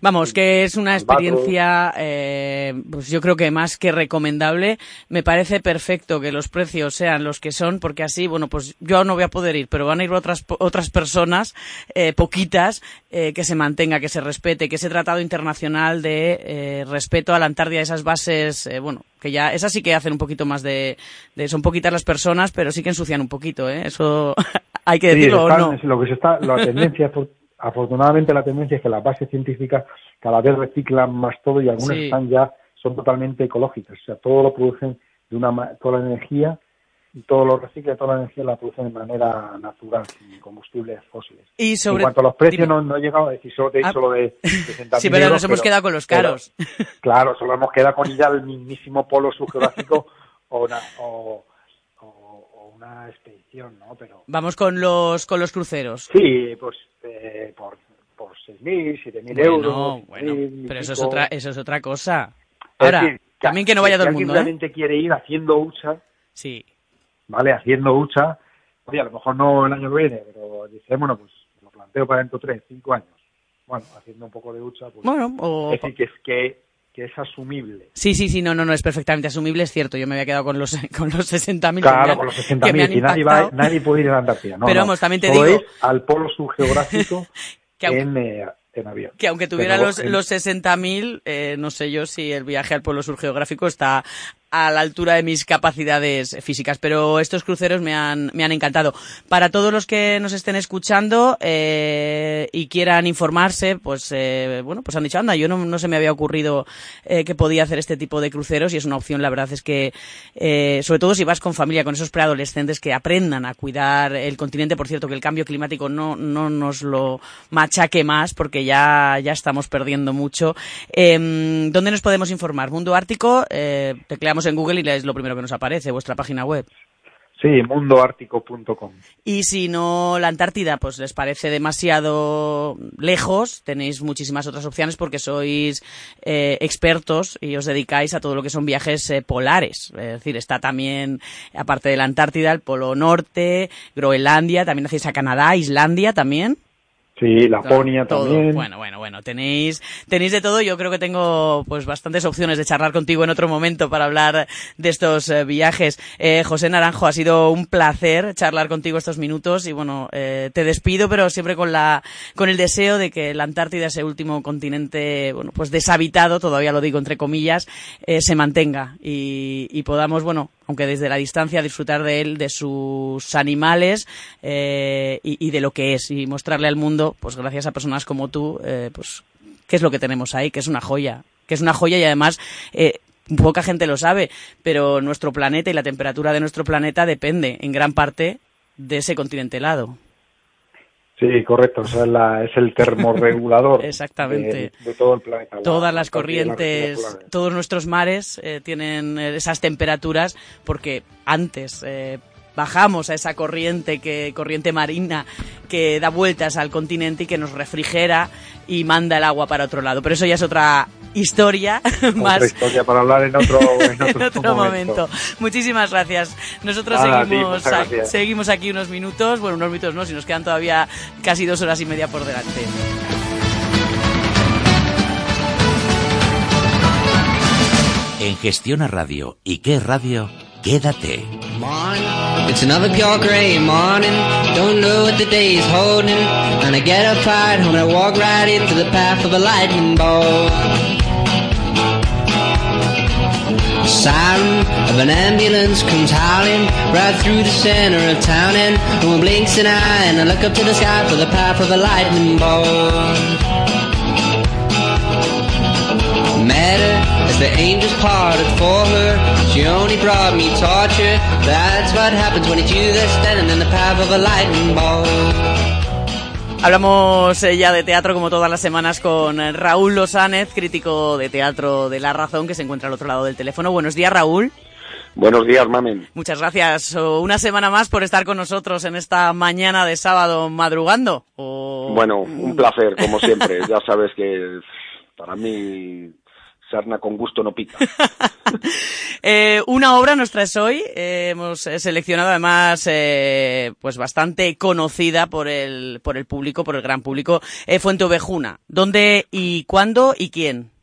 [SPEAKER 2] Vamos, que es una experiencia, eh, pues yo creo que más que recomendable. Me parece perfecto que los precios sean los que son, porque así, bueno, pues yo no voy a poder ir, pero van a ir otras otras personas, eh, poquitas, eh, que se mantenga, que se respete, que ese tratado internacional de eh, respeto a la Antártida, esas bases, eh, bueno, que ya esas sí que hacen un poquito más de, de, son poquitas las personas, pero sí que ensucian un poquito, ¿eh? Eso hay que
[SPEAKER 4] Sí,
[SPEAKER 2] decirlo o no.
[SPEAKER 4] lo que se está, la tendencia, afortunadamente la tendencia es que las bases científicas cada vez reciclan más todo y algunas
[SPEAKER 2] Sí.
[SPEAKER 4] están ya, son totalmente ecológicas. O sea, todo lo producen de una, toda la energía y todo lo recicla, toda la energía la producen de manera natural, sin combustibles fósiles.
[SPEAKER 2] Y sobre
[SPEAKER 4] en cuanto a los precios, no, no he llegado a decir, solo te he
[SPEAKER 2] Ah.
[SPEAKER 4] lo de 60.000
[SPEAKER 2] Sí, pero
[SPEAKER 4] euros,
[SPEAKER 2] nos hemos quedado con los
[SPEAKER 4] pero-
[SPEAKER 2] caros.
[SPEAKER 4] claro, solo hemos quedado con ir al mismísimo polo subgeográfico o- o una expedición, ¿no? Pero
[SPEAKER 2] Vamos con los con los cruceros.
[SPEAKER 4] sí, pues eh, por, por 6.000, 7.000
[SPEAKER 2] Bueno,
[SPEAKER 4] euros.
[SPEAKER 2] bueno,
[SPEAKER 4] 6.000 y
[SPEAKER 2] pero eso es otra eso es otra cosa.
[SPEAKER 4] Es
[SPEAKER 2] Ahora, también que no vaya todo el mundo, ¿eh?
[SPEAKER 4] realmente quiere ir haciendo hucha,
[SPEAKER 2] Sí.
[SPEAKER 4] ¿vale? Haciendo hucha, oye, a lo mejor no el año que viene, pero dice, bueno, pues lo planteo para dentro de 3, 5 años. Bueno, haciendo un poco de hucha, pues
[SPEAKER 2] Bueno, o
[SPEAKER 4] es decir, que es, que, que es asumible.
[SPEAKER 2] Sí, sí, sí, no, no, no, es perfectamente asumible, es cierto. Yo me había quedado con los con los 60.000 que me
[SPEAKER 4] Claro,
[SPEAKER 2] han-
[SPEAKER 4] con los
[SPEAKER 2] que me
[SPEAKER 4] 60.000,
[SPEAKER 2] han
[SPEAKER 4] y nadie, va, nadie puede ir a Antártida. No,
[SPEAKER 2] Pero
[SPEAKER 4] no.
[SPEAKER 2] vamos, también te digo-
[SPEAKER 4] es al polo subgeográfico
[SPEAKER 2] Que aunque-
[SPEAKER 4] en, eh, en avión.
[SPEAKER 2] Que aunque tuviera
[SPEAKER 4] Pero
[SPEAKER 2] los,
[SPEAKER 4] en-
[SPEAKER 2] los 60.000, eh, no sé yo si el viaje al pueblo sur geográfico está a la altura de mis capacidades físicas, pero estos cruceros me han, me han encantado. Para todos los que nos estén escuchando eh, y quieran informarse, pues eh, bueno, pues han dicho, anda, yo no, no se me había ocurrido eh, que podía hacer este tipo de cruceros y es una opción, la verdad es que, eh, sobre todo si vas con familia, con esos preadolescentes que aprendan a cuidar el continente, por cierto, que el cambio climático no, no nos lo machaque más porque ya, ya estamos perdiendo mucho. Eh, ¿Dónde nos podemos informar? Mundo Ártico, eh, en Google y es lo primero que nos aparece, vuestra página web.
[SPEAKER 4] Sí, mundoártico.com.
[SPEAKER 2] Y si no la Antártida, pues les parece demasiado lejos, tenéis muchísimas otras opciones porque sois eh, expertos y os dedicáis a todo lo que son viajes eh, polares. Es decir, está también, aparte de la Antártida, el Polo Norte, Groenlandia, también hacéis a Canadá, Islandia también.
[SPEAKER 4] Sí, Laponia
[SPEAKER 2] todo.
[SPEAKER 4] también.
[SPEAKER 2] Bueno, bueno, bueno, tenéis, tenéis de todo. Yo creo que tengo pues bastantes opciones de charlar contigo en otro momento para hablar de estos eh, viajes. Eh, José Naranjo, ha sido un placer charlar contigo estos minutos y bueno, eh, te despido, pero siempre con la, con el deseo de que la Antártida, ese último continente, bueno, pues deshabitado, todavía lo digo entre comillas, eh, se mantenga y, y podamos, bueno, aunque desde la distancia disfrutar de él, de sus animales eh, y, de lo que es y mostrarle al mundo, pues gracias a personas como tú, eh, pues qué es lo que tenemos ahí, que es una joya, que es una joya y además eh, poca gente lo sabe, pero nuestro planeta y la temperatura de nuestro planeta depende en gran parte de ese continente helado.
[SPEAKER 4] Sí, correcto. O sea, la- es el termorregulador
[SPEAKER 2] Exactamente.
[SPEAKER 4] De, de todo el planeta. La-
[SPEAKER 2] Todas las
[SPEAKER 4] la la
[SPEAKER 2] corrientes, todos nuestros mares eh, tienen eh, esas temperaturas porque antes eh, bajamos a esa corriente que corriente marina que da vueltas al continente y que nos refrigera y manda el agua para otro lado. Pero eso ya es otra historia más
[SPEAKER 4] Otra historia para hablar en otro, en otro,
[SPEAKER 2] en otro momento. Muchísimas gracias. Nosotros
[SPEAKER 4] Nada, ti,
[SPEAKER 2] seguimos,
[SPEAKER 4] muchas
[SPEAKER 2] a-
[SPEAKER 4] gracias.
[SPEAKER 2] seguimos aquí unos minutos, bueno, unos minutos no, si nos quedan todavía casi dos horas y media por delante.
[SPEAKER 3] En Gestiona Radio y qué radio, quédate.
[SPEAKER 5] It's another pure gray morning. Don't know what the day is holding. And I get up right home and I walk right into the path of a lightning bolt. Siren of an ambulance comes howling right through the center of town, and no one blinks an eye. And I look up to the sky for the path of a lightning bolt. Met her as the angels parted for her. She only brought me torture. That's what happens when it's you that's standing in the path of a lightning bolt.
[SPEAKER 2] Hablamos eh, ya de teatro como todas las semanas con Raúl Losánez, crítico de teatro de La Razón, que se encuentra al otro lado del teléfono. Buenos días, Raúl.
[SPEAKER 6] Buenos días, mamen.
[SPEAKER 2] Muchas gracias una semana más por estar con nosotros en esta mañana de sábado madrugando. O-
[SPEAKER 6] Bueno, un placer, como siempre. Ya sabes que para mí sarna con gusto no pica.
[SPEAKER 2] Eh, una obra nos traes hoy. eh, hemos seleccionado además eh, pues bastante conocida por el, por el público, por el gran público, Fuente Ovejuna. ¿Dónde y cuándo y quién?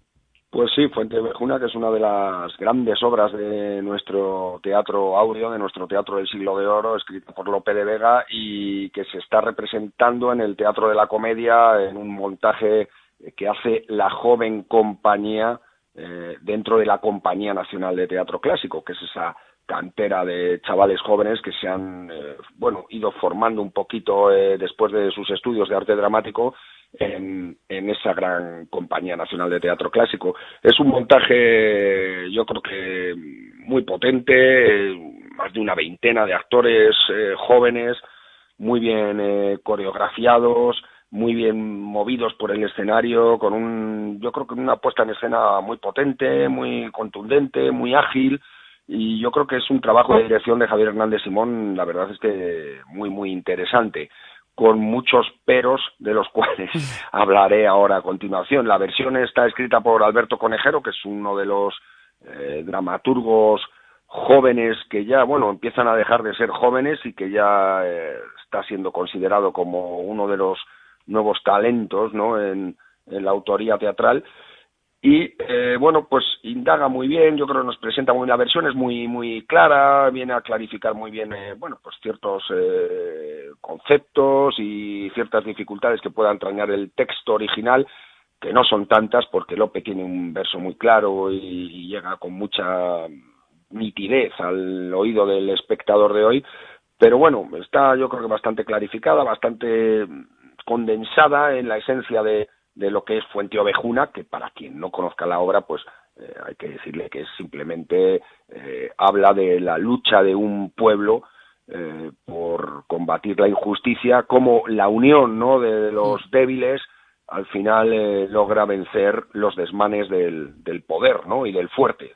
[SPEAKER 6] Pues sí, Fuente Vejuna, que es una de las grandes obras de nuestro teatro áureo, de nuestro teatro del siglo de oro, escrita por Lope de Vega y que se está representando en el Teatro de la Comedia en un montaje que hace la joven compañía eh, dentro de la Compañía Nacional de Teatro Clásico, que es esa cantera de chavales jóvenes que se han eh, bueno ido formando un poquito eh, después de sus estudios de arte dramático en, esa gran compañía nacional de teatro clásico. Es un montaje, yo creo que muy potente, eh, más de una veintena de actores jóvenes, muy bien coreografiados, muy bien movidos por el escenario, con un, yo creo que una puesta en escena muy potente, muy contundente, muy ágil, y yo creo que es un trabajo de dirección de Javier Hernández Simón, la verdad es que muy, muy interesante con muchos peros de los cuales hablaré ahora a continuación. La versión está escrita por Alberto Conejero, que es uno de los eh, dramaturgos jóvenes que ya, bueno, empiezan a dejar de ser jóvenes y que ya eh, está siendo considerado como uno de los nuevos talentos, ¿no? En, la autoría teatral y eh, bueno pues indaga muy bien yo creo que nos presenta muy la versión es muy muy clara viene a clarificar muy bien eh, bueno pues ciertos eh, conceptos y ciertas dificultades que pueda entrañar el texto original que no son tantas porque Lope tiene un verso muy claro y llega con mucha nitidez al oído del espectador de hoy pero bueno está yo creo que bastante clarificada bastante condensada en la esencia de de lo que es Fuente Ovejuna, que para quien no conozca la obra, pues eh, hay que decirle que es simplemente eh, habla de la lucha de un pueblo eh, por combatir la injusticia, como la unión ¿no? de los débiles al final logra vencer los desmanes del, del poder ¿no? y del fuerte.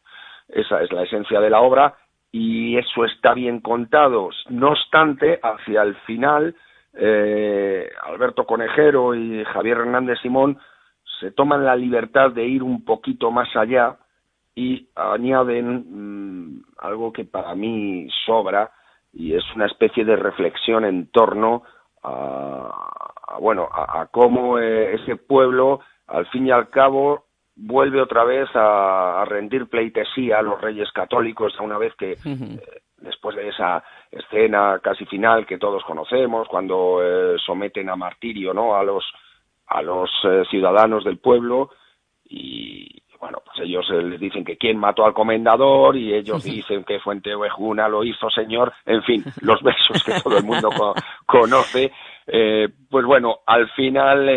[SPEAKER 6] Esa es la esencia de la obra y eso está bien contado. No obstante, hacia el final eh, Alberto Conejero y Javier Hernández Simón se toman la libertad de ir un poquito más allá y añaden mmm, algo que para mí sobra y es una especie de reflexión en torno a, a, bueno, a, a cómo eh, ese pueblo, al fin y al cabo, vuelve otra vez a, a rendir pleitesía a los reyes católicos, a una vez que eh, después de esa escena casi final que todos conocemos, cuando eh, someten a martirio, ¿no? A los a los eh, ciudadanos del pueblo y bueno, pues ellos eh, les dicen que quién mató al comendador y ellos dicen que Fuente Ovejuna lo hizo, señor. En fin, los versos que todo el mundo co- conoce. Pues bueno, al final,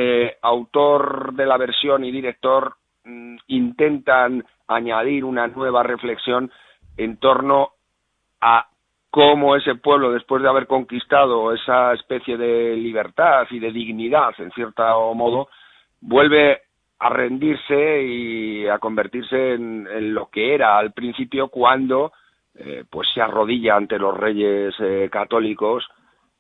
[SPEAKER 6] autor de la versión y director mm, intentan añadir una nueva reflexión en torno a cómo ese pueblo, después de haber conquistado esa especie de libertad y de dignidad, en cierto modo, vuelve a rendirse y a convertirse en, en lo que era al principio cuando eh, pues se arrodilla ante los reyes eh, católicos,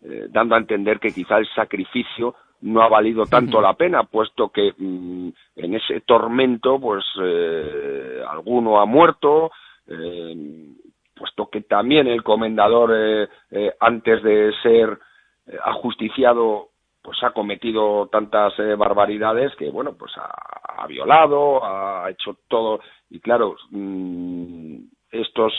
[SPEAKER 6] eh, dando a entender que quizá el sacrificio no ha valido tanto la pena, puesto que mm, en ese tormento, pues eh, alguno ha muerto, puesto que también el comendador, eh, eh, antes de ser eh, ajusticiado, pues ha cometido tantas barbaridades que, bueno, pues ha, ha violado, ha hecho todo, y claro, mm, estos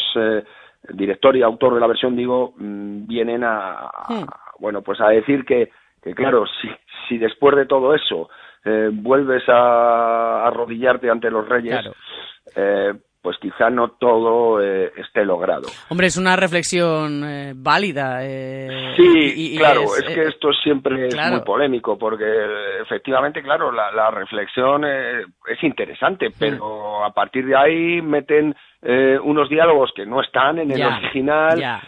[SPEAKER 6] director y autor de la versión, digo, mm, vienen a, a- bueno, pues a decir que, que claro, si, si después de todo eso eh, vuelves a arrodillarte ante los reyes,
[SPEAKER 2] Claro.
[SPEAKER 6] eh, pues quizá no todo eh, esté logrado.
[SPEAKER 2] Hombre, es una reflexión eh, válida. eh,
[SPEAKER 6] Sí,
[SPEAKER 2] y- y
[SPEAKER 6] claro,
[SPEAKER 2] es,
[SPEAKER 6] es, que
[SPEAKER 2] eh,
[SPEAKER 6] esto siempre es muy polémico porque eh, efectivamente, claro, la, la reflexión eh, es interesante, pero a partir de ahí meten unos diálogos que no están en el
[SPEAKER 2] Ya,
[SPEAKER 6] original.
[SPEAKER 2] ya.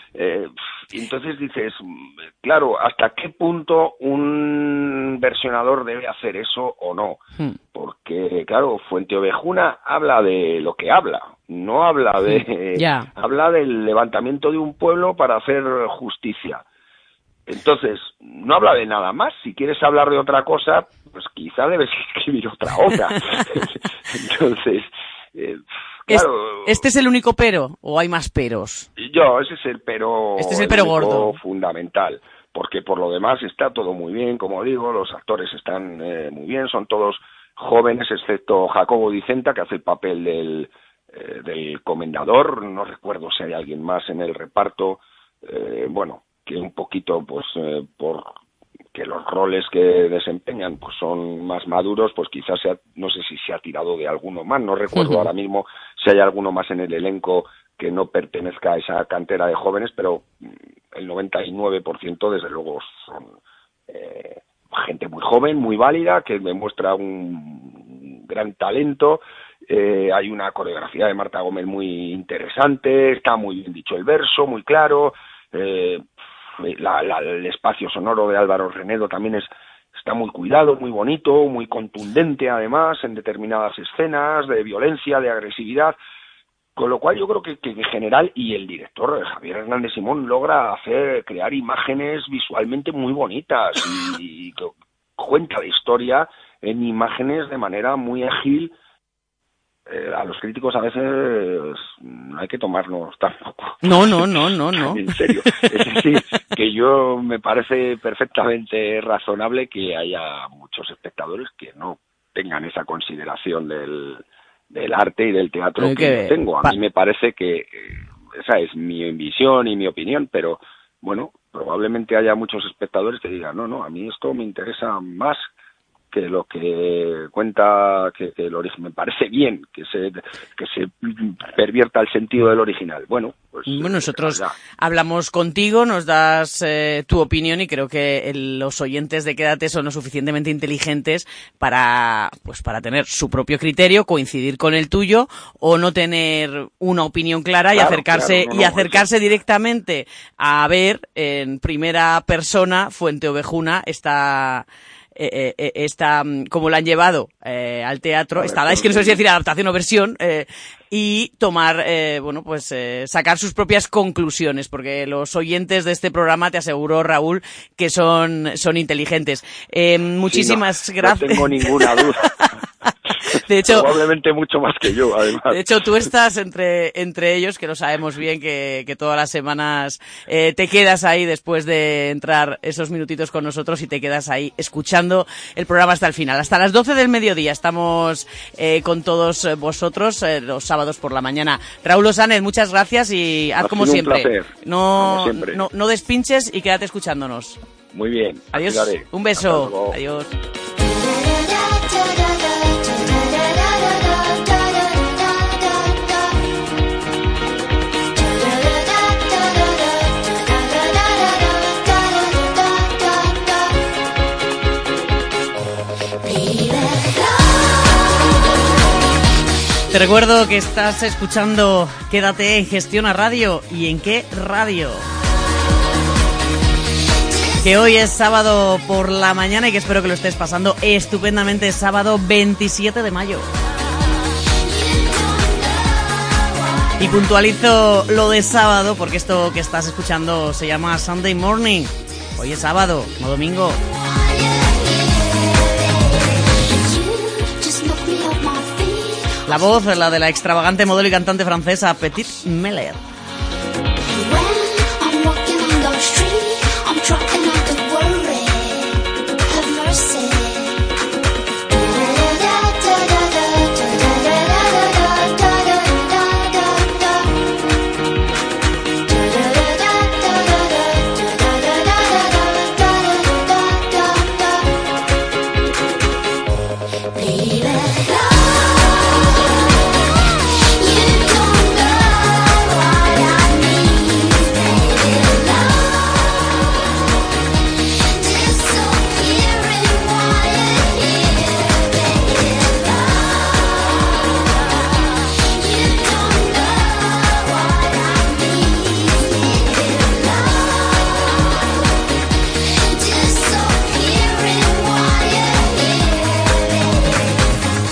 [SPEAKER 6] Y entonces dices, mm, claro, ¿hasta qué punto un versionador debe hacer eso o no?
[SPEAKER 2] Hmm.
[SPEAKER 6] Porque, claro, Fuente Ovejuna habla de lo que habla, no habla de...
[SPEAKER 2] Ya.
[SPEAKER 6] Habla del levantamiento de un pueblo para hacer justicia. Entonces, no habla de nada más. Si quieres hablar de otra cosa, pues quizá debes escribir otra obra. Entonces, eh, claro,
[SPEAKER 2] ¿Este es el único pero o hay más peros?
[SPEAKER 6] yo, ese es el pero,
[SPEAKER 2] Este es el pero
[SPEAKER 6] único
[SPEAKER 2] gordo.
[SPEAKER 6] fundamental. Porque por lo demás está todo muy bien, como digo, los actores están eh, muy bien, son todos jóvenes, excepto Jacobo Dicenta, que hace el papel del, eh, del comendador. No recuerdo si hay alguien más en el reparto. eh, bueno, que un poquito, pues, eh, por que los roles que desempeñan pues son más maduros, pues quizás sea, no sé si se ha tirado de alguno más, no recuerdo ahora mismo si hay alguno más en el elenco que no pertenezca a esa cantera de jóvenes, pero mm, el 99% desde luego son eh, gente muy joven, muy válida, que demuestra un gran talento. Eh, hay una coreografía de Marta Gómez muy interesante, está muy bien dicho el verso, muy claro. Eh, la- la- el espacio sonoro de Álvaro Renedo también es está muy cuidado, muy bonito, muy contundente además en determinadas escenas de violencia, de agresividad. Con lo cual yo creo que, en general y el director eh, Javier Hernández Simón logra hacer crear imágenes visualmente muy bonitas y, y cuenta la historia en imágenes de manera muy ágil. Eh, a los críticos a veces no hay que tomarnos tampoco
[SPEAKER 2] No, no, no, no, no.
[SPEAKER 6] en serio. Es decir, que yo me parece perfectamente razonable que haya muchos espectadores que no tengan esa consideración del, del arte y del teatro que,
[SPEAKER 2] que-
[SPEAKER 6] tengo. A mí me parece que eh, esa es mi visión y mi opinión, pero bueno, probablemente haya muchos espectadores que digan, no, no, a mí esto me interesa más que lo que cuenta que, que el origen me parece bien que se que se pervierta el sentido del original. Bueno pues
[SPEAKER 2] Bueno,
[SPEAKER 6] eh,
[SPEAKER 2] nosotros hablamos contigo, nos das eh, tu opinión y creo que el- los oyentes de Quédate son lo suficientemente inteligentes para, pues, para tener su propio criterio, coincidir con el tuyo o no tener una opinión clara y acercarse
[SPEAKER 6] claro, no,
[SPEAKER 2] y
[SPEAKER 6] no,
[SPEAKER 2] acercarse directamente a ver en primera persona Fuente Ovejuna esta eh, eh, eh, esta mm, como la han llevado eh, al teatro, esta es que no sé si decir adaptación o versión eh, y tomar, eh, bueno, pues eh, sacar sus propias conclusiones, porque los oyentes de este programa, te aseguro, Raúl, que son, son inteligentes. Eh, muchísimas
[SPEAKER 6] Sí, no,
[SPEAKER 2] gracias.
[SPEAKER 6] No tengo ninguna duda.
[SPEAKER 2] De hecho,
[SPEAKER 6] Probablemente mucho más que yo, además.
[SPEAKER 2] De hecho, tú estás entre, entre ellos, que lo sabemos bien, que, que todas las semanas eh, te quedas ahí después de entrar esos minutitos con nosotros y te quedas ahí escuchando el programa hasta el final. Hasta las 12 del mediodía estamos eh, con todos vosotros eh, los sábados por la mañana. Raúl Osanes, muchas gracias y haz
[SPEAKER 6] Ha
[SPEAKER 2] como siempre.
[SPEAKER 6] placer,
[SPEAKER 2] No,
[SPEAKER 6] como siempre.
[SPEAKER 2] no, no despinches y quédate escuchándonos.
[SPEAKER 6] Muy bien.
[SPEAKER 2] Adiós. Un beso. Adiós. Te recuerdo que estás escuchando Quédate en Gestión a Radio y en qué radio. Que hoy es sábado por la mañana y que espero que lo estés pasando estupendamente sábado 27 de mayo. Y puntualizo lo de sábado porque esto que estás escuchando se llama Sunday Morning. Hoy es sábado, no domingo. La voz, la de la extravagante modelo y cantante francesa Petit Meller.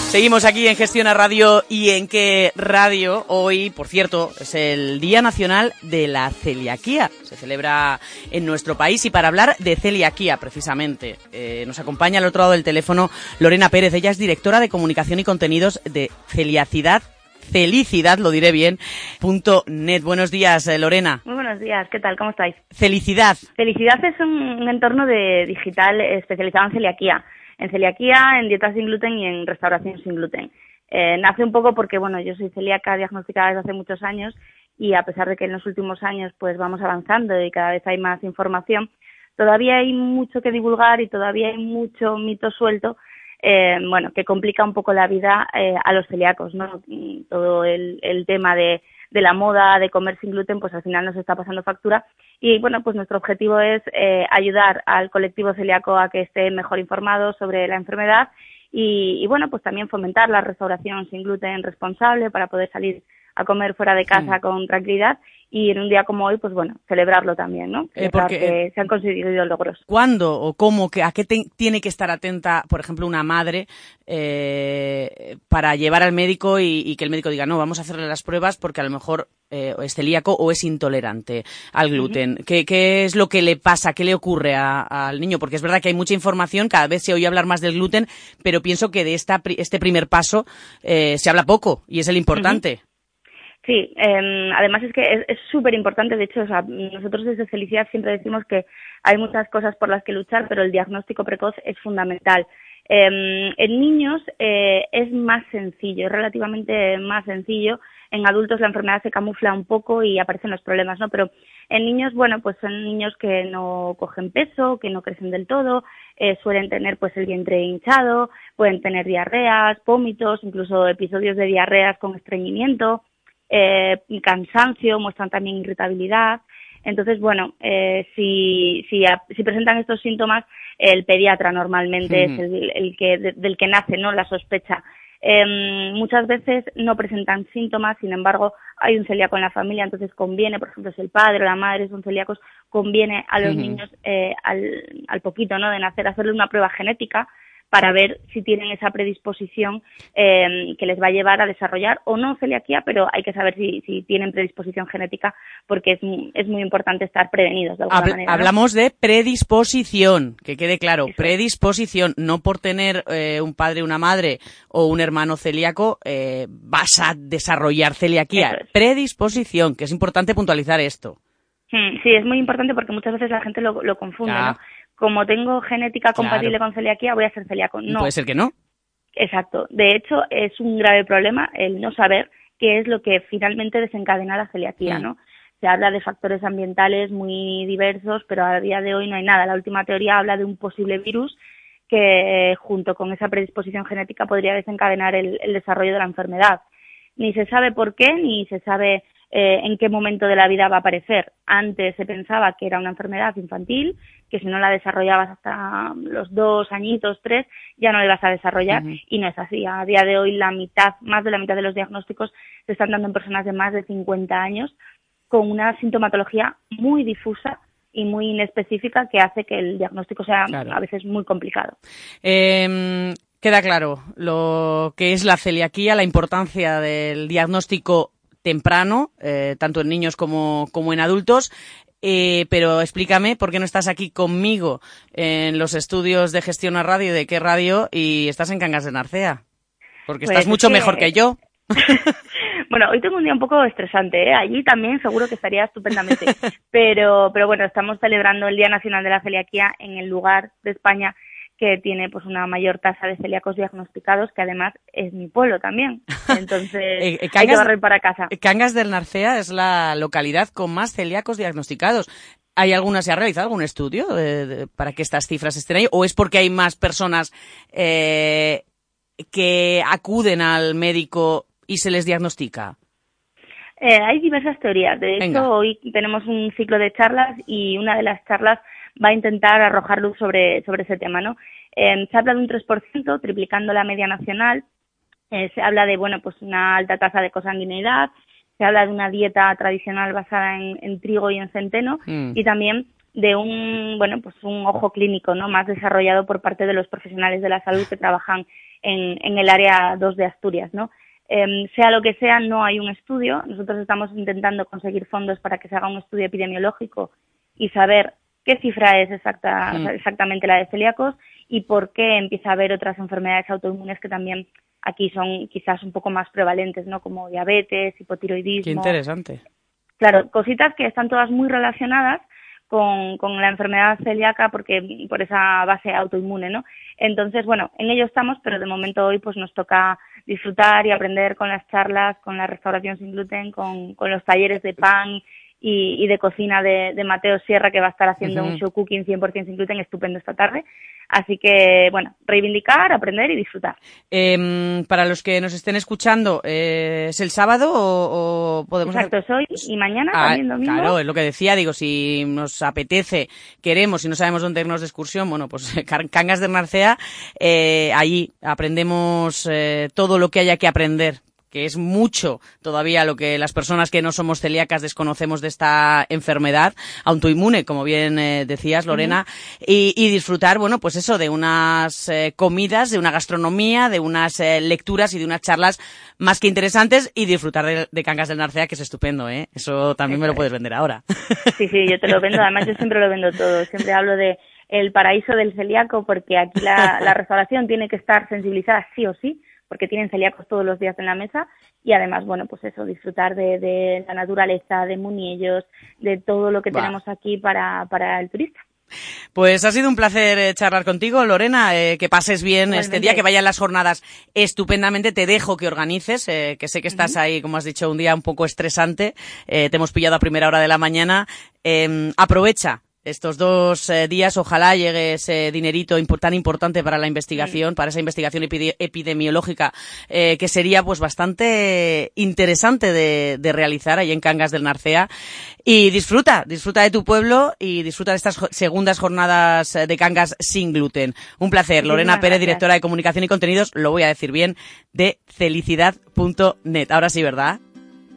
[SPEAKER 2] Seguimos aquí en Gestión a Radio y en qué radio. Hoy, por cierto, es el Día Nacional de la Celiaquía. Se celebra en nuestro país y para hablar de celiaquía, precisamente, eh, nos acompaña al otro lado del teléfono Lorena Pérez. Ella es directora de comunicación y contenidos de Celiacidad. Felicidad, lo diré bien, punto net. Buenos días, eh, Lorena.
[SPEAKER 7] Muy buenos días, ¿qué tal? ¿Cómo estáis?
[SPEAKER 2] Felicidad.
[SPEAKER 7] Felicidad es un, un entorno de digital especializado en celiaquía. En celiaquía, en dietas sin gluten y en restauración sin gluten. Eh, nace un poco porque, bueno, yo soy celíaca diagnosticada desde hace muchos años y a pesar de que en los últimos años pues vamos avanzando y cada vez hay más información, todavía hay mucho que divulgar y todavía hay mucho mito suelto eh, bueno, que complica un poco la vida eh, a los celíacos, ¿no? Mm, Todo el, el tema de, de la moda de comer sin gluten, pues al final nos está pasando factura. Y bueno, pues nuestro objetivo es eh, ayudar al colectivo celíaco a que esté mejor informado sobre la enfermedad y, y bueno, pues también fomentar la restauración sin gluten responsable para poder salir a comer fuera de casa con tranquilidad y en un día como hoy, pues bueno, celebrarlo también, ¿no?
[SPEAKER 2] Eh, porque-
[SPEAKER 7] que se han conseguido logros.
[SPEAKER 2] ¿Cuándo o cómo, que, a qué te- tiene que estar atenta, por ejemplo, una madre eh, para llevar al médico y, y que el médico diga, no, vamos a hacerle las pruebas porque a lo mejor eh, es celíaco o es intolerante al gluten? ¿Qué, qué es lo que le pasa, qué le ocurre a- al niño? Porque es verdad que hay mucha información, cada vez se oye hablar más del gluten, pero pienso que de esta, este primer paso eh, se habla poco y es el importante.
[SPEAKER 7] Sí, eh, además es que es- súper importante, de hecho, o sea, nosotros desde Felicidad siempre decimos que hay muchas cosas por las que luchar, pero el diagnóstico precoz es fundamental. Eh, en niños eh, es más sencillo, es relativamente más sencillo. En adultos la enfermedad se camufla un poco y aparecen los problemas, ¿no? Pero en niños, bueno, pues son niños que no cogen peso, que no crecen del todo, eh, suelen tener pues el vientre hinchado, pueden tener diarreas, vómitos, incluso episodios de diarreas con estreñimiento eh, cansancio, muestran también irritabilidad. Entonces, bueno, eh, si, si, a- si presentan estos síntomas, el pediatra normalmente es el, el que, de- del que nace ¿no? la sospecha. Em, muchas veces no presentan síntomas, sin embargo, hay un celíaco en la familia, entonces conviene, por ejemplo, si el padre o la madre son celíacos, conviene a los niños eh, al, al poquito ¿no? de nacer hacerle una prueba genética para ver si tienen esa predisposición eh, que les va a llevar a desarrollar o no celiaquía, pero hay que saber si, si tienen predisposición genética porque es, es muy importante estar prevenidos de alguna
[SPEAKER 2] Habl-
[SPEAKER 7] manera. ¿no?
[SPEAKER 2] Hablamos de predisposición, que quede claro, predisposición, no por tener eh, un padre, una madre o un hermano celíaco eh, vas a desarrollar celiaquía.
[SPEAKER 7] Es.
[SPEAKER 2] Predisposición, que es importante puntualizar esto.
[SPEAKER 7] Mm, Sí, es muy importante porque muchas veces la gente lo, lo confunde. ¿no? Como tengo genética
[SPEAKER 2] Claro.
[SPEAKER 7] compatible con celiaquía, voy a ser celíaco. No,
[SPEAKER 2] Puede ser que no.
[SPEAKER 7] exacto. De hecho, es un grave problema el no saber qué es lo que finalmente desencadena la celiaquía. ¿no? Se habla de factores ambientales muy diversos, pero a día de hoy no hay nada. La última teoría habla de un posible virus que, junto con esa predisposición genética, podría desencadenar el, el desarrollo de la enfermedad. Ni se sabe por qué, ni se sabe eh, en qué momento de la vida va a aparecer. Antes se pensaba que era una enfermedad infantil, que si no la desarrollabas hasta los dos añitos, tres, ya no la ibas a desarrollar, y no es así. A día de hoy la mitad, más de la mitad de los diagnósticos se están dando en personas de más de 50 años con una sintomatología muy difusa y muy inespecífica que hace que el diagnóstico sea
[SPEAKER 2] Claro.
[SPEAKER 7] a veces muy complicado.
[SPEAKER 2] Eh, queda claro lo que es la celiaquía, la importancia del diagnóstico temprano, eh, tanto en niños como, como en adultos. Eh, pero explícame por qué no estás aquí conmigo en los estudios de gestión a radio de qué radio y estás en Cangas de Narcea. Porque
[SPEAKER 7] Pues
[SPEAKER 2] estás
[SPEAKER 7] es
[SPEAKER 2] mucho
[SPEAKER 7] que-
[SPEAKER 2] mejor que yo.
[SPEAKER 7] bueno, hoy tengo un día un poco estresante, ¿eh? Allí también seguro que estaría estupendamente. Pero, pero bueno, estamos celebrando el Día Nacional de la Celiaquía en el lugar de España que tiene pues una mayor tasa de celíacos diagnosticados, que además es mi pueblo también. Entonces,
[SPEAKER 2] Eh, eh,
[SPEAKER 7] hay que barrer para casa.
[SPEAKER 2] Cangas del Narcea es la localidad con más celíacos diagnosticados. ¿Hay alguna, se ha realizado algún estudio para que estas cifras estén ahí? ¿O es porque hay más personas eh, que acuden al médico y se les diagnostica?
[SPEAKER 7] Eh, hay diversas teorías. De hecho,
[SPEAKER 2] Venga.
[SPEAKER 7] hoy tenemos un ciclo de charlas y una de las charlas va a intentar arrojar luz sobre, sobre ese tema, ¿no? Eh, se habla de un 3%, triplicando la media nacional. Eh, se habla de, bueno, pues una alta tasa de consanguineidad. Se habla de una dieta tradicional basada en, en trigo y en centeno.
[SPEAKER 2] Mm.
[SPEAKER 7] Y también de un, bueno, pues un ojo clínico, ¿no? Más desarrollado por parte de los profesionales de la salud que trabajan en, en el área 2 de Asturias, ¿no? Em, sea lo que sea, no hay un estudio. Nosotros estamos intentando conseguir fondos para que se haga un estudio epidemiológico y saber qué cifra es exacta,
[SPEAKER 2] Mm.
[SPEAKER 7] exactamente la de celíacos y por qué empieza a haber otras enfermedades autoinmunes que también aquí son quizás un poco más prevalentes, ¿no? Como diabetes, hipotiroidismo.
[SPEAKER 2] Qué interesante.
[SPEAKER 7] Claro, cositas que están todas muy relacionadas con, con la enfermedad celíaca porque por esa base autoinmune, ¿no? Entonces, bueno, en ello estamos, pero de momento hoy pues nos toca disfrutar y aprender con las charlas, con la restauración sin gluten, con, con los talleres de pan y, y de cocina de, de Mateo Sierra que va a estar haciendo un show cooking 100% sin gluten estupendo esta tarde. Así que, bueno, reivindicar, aprender y disfrutar.
[SPEAKER 2] Em, para los que nos estén escuchando, eh, ¿es el sábado o, o podemos hacer-
[SPEAKER 7] Exacto, soy y mañana
[SPEAKER 2] Ah,
[SPEAKER 7] también domingo.
[SPEAKER 2] Claro, es lo que decía, digo, si nos apetece, queremos y no sabemos dónde irnos de excursión, bueno, pues Cangas de Narcea, eh, allí aprendemos eh, todo lo que haya que aprender que es mucho todavía lo que las personas que no somos celíacas desconocemos de esta enfermedad autoinmune, como bien eh, decías, Lorena, y, y disfrutar, bueno, pues eso, de unas eh, comidas, de una gastronomía, de unas eh, lecturas y de unas charlas más que interesantes y disfrutar de, de Cangas del Narcea, que es estupendo, ¿eh? Eso también me lo puedes vender ahora.
[SPEAKER 7] Sí, sí, yo te lo vendo. Además, yo siempre lo vendo todo. Siempre hablo de el paraíso del celíaco porque aquí la, la restauración tiene que estar sensibilizada sí o sí, porque tienen celíacos todos los días en la mesa y además, bueno, pues eso, disfrutar de, de la naturaleza, de muniellos, de todo lo que tenemos aquí para, para el turista.
[SPEAKER 2] Pues ha sido un placer eh, charlar contigo, Lorena. eh, que pases bien este día, que vayan las jornadas estupendamente. Te dejo que organices, eh, que sé que estás ahí, como has dicho, un día un poco estresante. Eh, te hemos pillado a primera hora de la mañana. Eh, aprovecha. Estos dos eh, días, ojalá llegue ese dinerito tan importante para la investigación, para esa investigación epide- epidemiológica, eh, que sería pues bastante interesante de, de realizar ahí en Cangas del Narcea. Y disfruta, disfruta de tu pueblo y disfruta de estas segundas jornadas eh, de Cangas sin gluten. Un placer. Lorena Pérez,
[SPEAKER 7] gracias.
[SPEAKER 2] directora de Comunicación y Contenidos, lo voy a decir bien, de felicidad.net. Ahora sí, ¿verdad?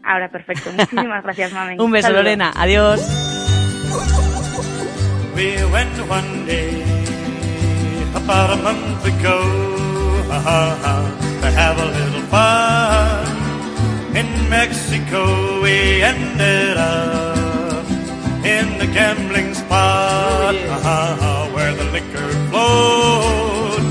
[SPEAKER 7] Ahora, perfecto. Muchísimas gracias, mami.
[SPEAKER 2] Un beso,
[SPEAKER 7] Saludos.
[SPEAKER 2] Lorena. Adiós.
[SPEAKER 8] We went one day about a month ago to have a little fun. In Mexico we ended up in the gambling spot oh, where the liquor flowed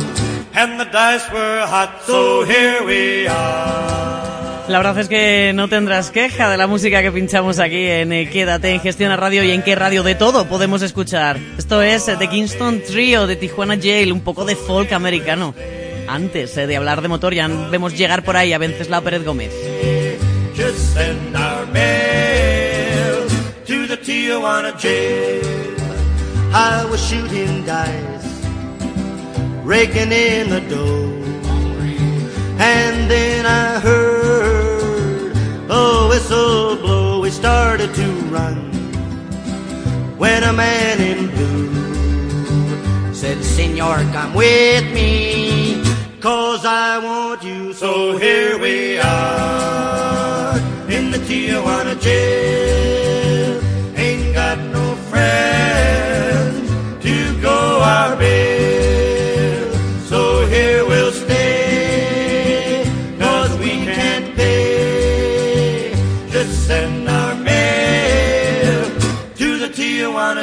[SPEAKER 8] and the dice were hot. So here we are.
[SPEAKER 2] La verdad es que no tendrás queja de la música que pinchamos aquí en eh, Quédate en Gestiona Radio y en qué radio de todo podemos escuchar. Esto es eh, The Kingston Trio de Tijuana Jail, un poco de folk americano. Antes eh, de hablar de motor ya vemos llegar por ahí a Venceslao Pérez Gómez.
[SPEAKER 8] And then I heard a whistle blow. We started to run when a man in blue said, Senor, come with me, cause I want you. So here we are in the Tijuana jail. Ain't got no friends to go our bail. So here we'll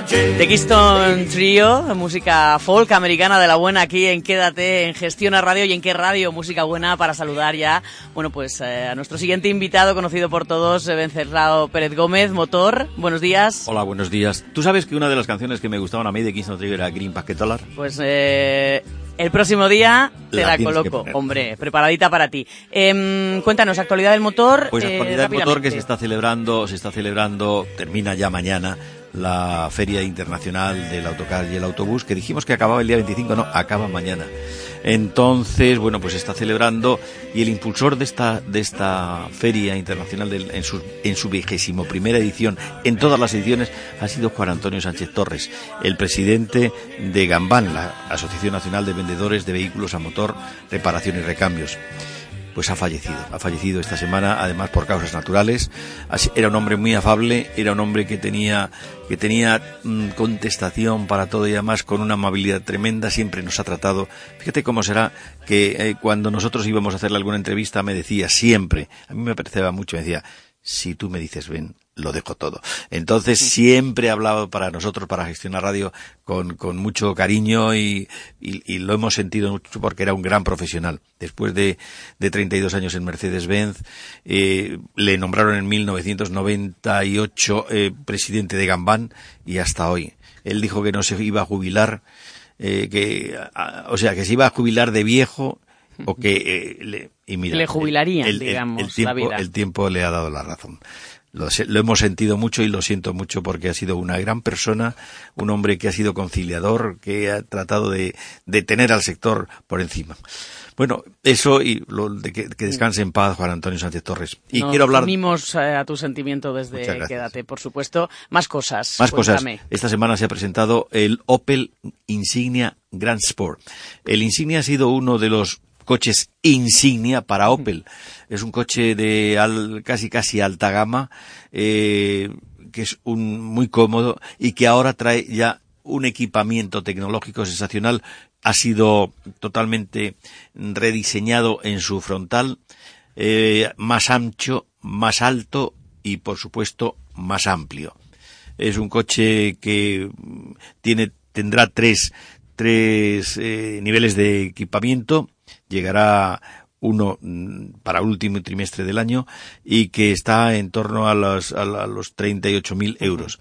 [SPEAKER 8] The
[SPEAKER 2] Kingston Trio, música folk americana de la buena aquí en Quédate en Gestiona Radio y en qué radio, música buena para saludar ya, bueno pues eh, a nuestro siguiente invitado conocido por todos, Venceslao Pérez Gómez, motor, buenos días.
[SPEAKER 9] Hola, buenos días. ¿Tú sabes que una de las canciones que me gustaban a mí de Kingston Trio era Green Packet Dollar?
[SPEAKER 2] Pues eh, el próximo día te
[SPEAKER 9] La
[SPEAKER 2] coloco, hombre, preparadita para ti. Em, cuéntanos, actualidad del motor.
[SPEAKER 9] Pues
[SPEAKER 2] eh,
[SPEAKER 9] actualidad del motor que se está celebrando, se está celebrando, termina ya mañana la Feria Internacional del Autocar y el Autobús, que dijimos que acababa el día 25, no, acaba mañana. Entonces, bueno, pues está celebrando y el impulsor de esta, de esta Feria Internacional en, su, en su vigésimo primera edición, en todas las ediciones, ha sido Juan Antonio Sánchez Torres, el presidente de Gambán, la Asociación Nacional de Vendedores de Vehículos a Motor, Reparación y Recambios pues ha fallecido. Ha fallecido esta semana, además por causas naturales. Era un hombre muy afable, era un hombre que tenía, que tenía mm, contestación para todo y además con una amabilidad tremenda. Siempre nos ha tratado. Fíjate cómo será que eh, cuando nosotros íbamos a hacerle alguna entrevista me decía siempre, a mí me parecía mucho, me decía, si tú me dices ven, lo dejo todo. Entonces siempre ha hablado para nosotros, para gestionar radio, con, con mucho cariño y, y- y lo hemos sentido mucho porque era un gran profesional. Después de, de 32 años en Mercedes-Benz, eh, le nombraron en 1998 eh, presidente de Gambán y hasta hoy. Él dijo que no se iba a jubilar, eh, que, a- o sea, que se iba a jubilar de viejo o que eh, le, y mira,
[SPEAKER 2] Le jubilarían,
[SPEAKER 9] el- el-
[SPEAKER 2] digamos,
[SPEAKER 9] el
[SPEAKER 2] la
[SPEAKER 9] tiempo,
[SPEAKER 2] vida.
[SPEAKER 9] el tiempo le ha dado la razón. Lo, lo hemos sentido mucho y lo siento mucho porque ha sido una gran persona, un hombre que ha sido conciliador, que ha tratado de, de tener al sector por encima. Bueno, eso y lo de que, que descanse en paz Juan Antonio Sánchez Torres. Y
[SPEAKER 2] Nos
[SPEAKER 9] quiero hablar
[SPEAKER 2] unimos eh, a tu sentimiento desde. Quédate, por supuesto. Más cosas.
[SPEAKER 9] Más cosas. Esta semana se ha presentado el Opel Insignia Grand Sport. El Insignia ha sido uno de los coches insignia para Opel. Es un coche de al- casi casi alta gama, eh, que es un muy cómodo y que ahora trae ya un equipamiento tecnológico sensacional. Ha sido totalmente rediseñado en su frontal, eh, más ancho, más alto y por supuesto más amplio. Es un coche que mm, tiene, tendrá tres, tres eh, niveles de equipamiento. Llegará uno mm, para último trimestre del año y que está en torno a los, a los 38.000 euros.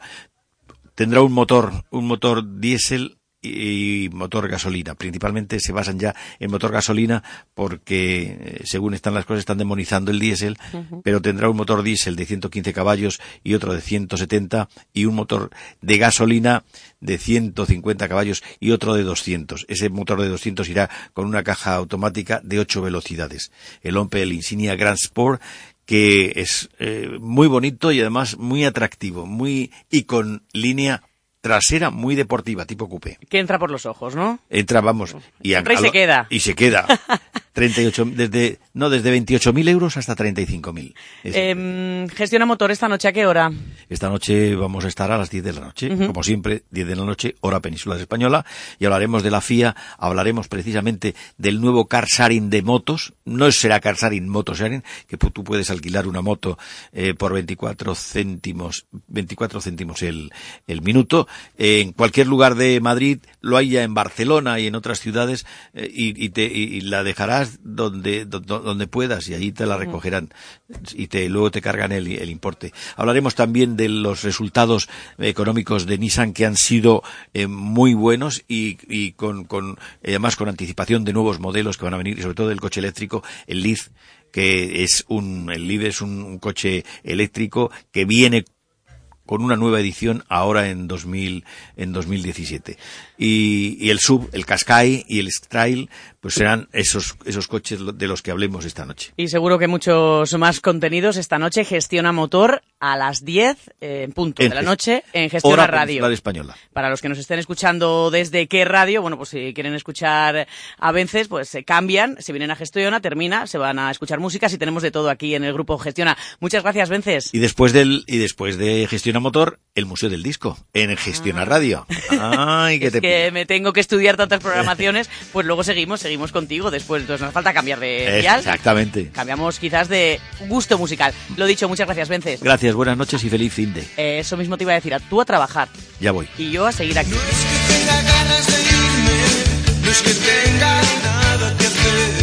[SPEAKER 9] Tendrá un motor, un motor diésel y motor gasolina. Principalmente se basan ya en motor gasolina porque, eh, según están las cosas, están demonizando el diésel, pero tendrá un motor diésel de 115 caballos y otro de 170 y un motor de gasolina de 150 caballos y otro de 200. Ese motor de 200 irá con una caja automática de 8 velocidades. El Opel Insignia Grand Sport que es eh, muy bonito y además muy atractivo, muy y con línea trasera muy deportiva, tipo coupé.
[SPEAKER 2] Que entra por los ojos, ¿no?
[SPEAKER 9] Entra, vamos, y, a-
[SPEAKER 2] Entra y
[SPEAKER 9] a
[SPEAKER 2] se queda.
[SPEAKER 9] Y se queda. 38, desde, no, desde 28.000 euros hasta 35.000. Es-
[SPEAKER 2] Em, gestiona motor esta noche, ¿a qué hora?
[SPEAKER 9] Esta noche vamos a estar a las 10 de la noche, como siempre, 10 de la noche, hora peninsular española, y hablaremos de la FIA, hablaremos precisamente del nuevo car sharing de motos, no será car sharing, moto sharing, que tú puedes alquilar una moto eh, por 24 céntimos, 24 céntimos el, el minuto, eh, en cualquier lugar de Madrid, lo hay ya en Barcelona y en otras ciudades, eh, y, y te, y la dejarás donde, do- do- donde puedas, y allí te la recogerán, y te, luego te cargan el, el importe. Hablaremos también de los resultados económicos de Nissan que han sido eh, muy buenos y, y con, con eh, además con anticipación de nuevos modelos que van a venir y sobre todo del coche eléctrico, el Leaf, que es un, el Leaf es un, un coche eléctrico que viene con una nueva edición ahora en 2000, en 2017. Y, el sub, el Qashqai y el Trail, pues serán esos, esos coches de los que hablemos esta noche.
[SPEAKER 2] Y seguro que muchos más contenidos esta noche. Gestiona motor a las 10 eh, en punto
[SPEAKER 9] En
[SPEAKER 2] de la noche en Gestiona
[SPEAKER 9] Hora
[SPEAKER 2] Radio.
[SPEAKER 9] Española.
[SPEAKER 2] Para los que nos estén escuchando desde qué radio, bueno, pues si quieren escuchar a Vences, pues se cambian, se vienen a Gestiona, termina, se van a escuchar música, si tenemos de todo aquí en el grupo Gestiona. Muchas gracias, Vences.
[SPEAKER 9] Y después del, y después de Gestiona Motor, el Museo del Disco, en Gestiona Radio. Ay, que
[SPEAKER 2] Ah. Es
[SPEAKER 9] te
[SPEAKER 2] que me tengo que estudiar tantas programaciones, pues luego seguimos, seguimos contigo después. Entonces nos falta cambiar de dial.
[SPEAKER 9] Exactamente.
[SPEAKER 2] Cambiamos quizás de gusto musical. Lo dicho, muchas gracias, Vences.
[SPEAKER 9] Gracias, buenas noches y feliz fin de.
[SPEAKER 2] Eh, eso mismo te iba a decir, a tú a trabajar
[SPEAKER 9] Ya voy.
[SPEAKER 2] y yo a seguir aquí.
[SPEAKER 10] tenga ganas de irme, no es que tenga nada que hacer.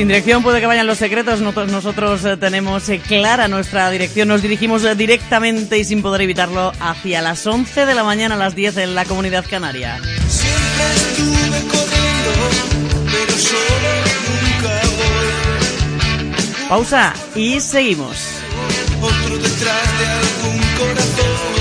[SPEAKER 10] Sin dirección
[SPEAKER 2] puede que vayan los secretos. Nosotros, nosotros eh, tenemos eh, clara nuestra dirección. Nos dirigimos eh, directamente y sin poder evitarlo hacia las 11 de la mañana a las 10 en la comunidad canaria.
[SPEAKER 10] Siempre estuve corriendo, pero solo nunca voy.
[SPEAKER 2] Pausa y seguimos.
[SPEAKER 10] Otro detrás de algún corazón.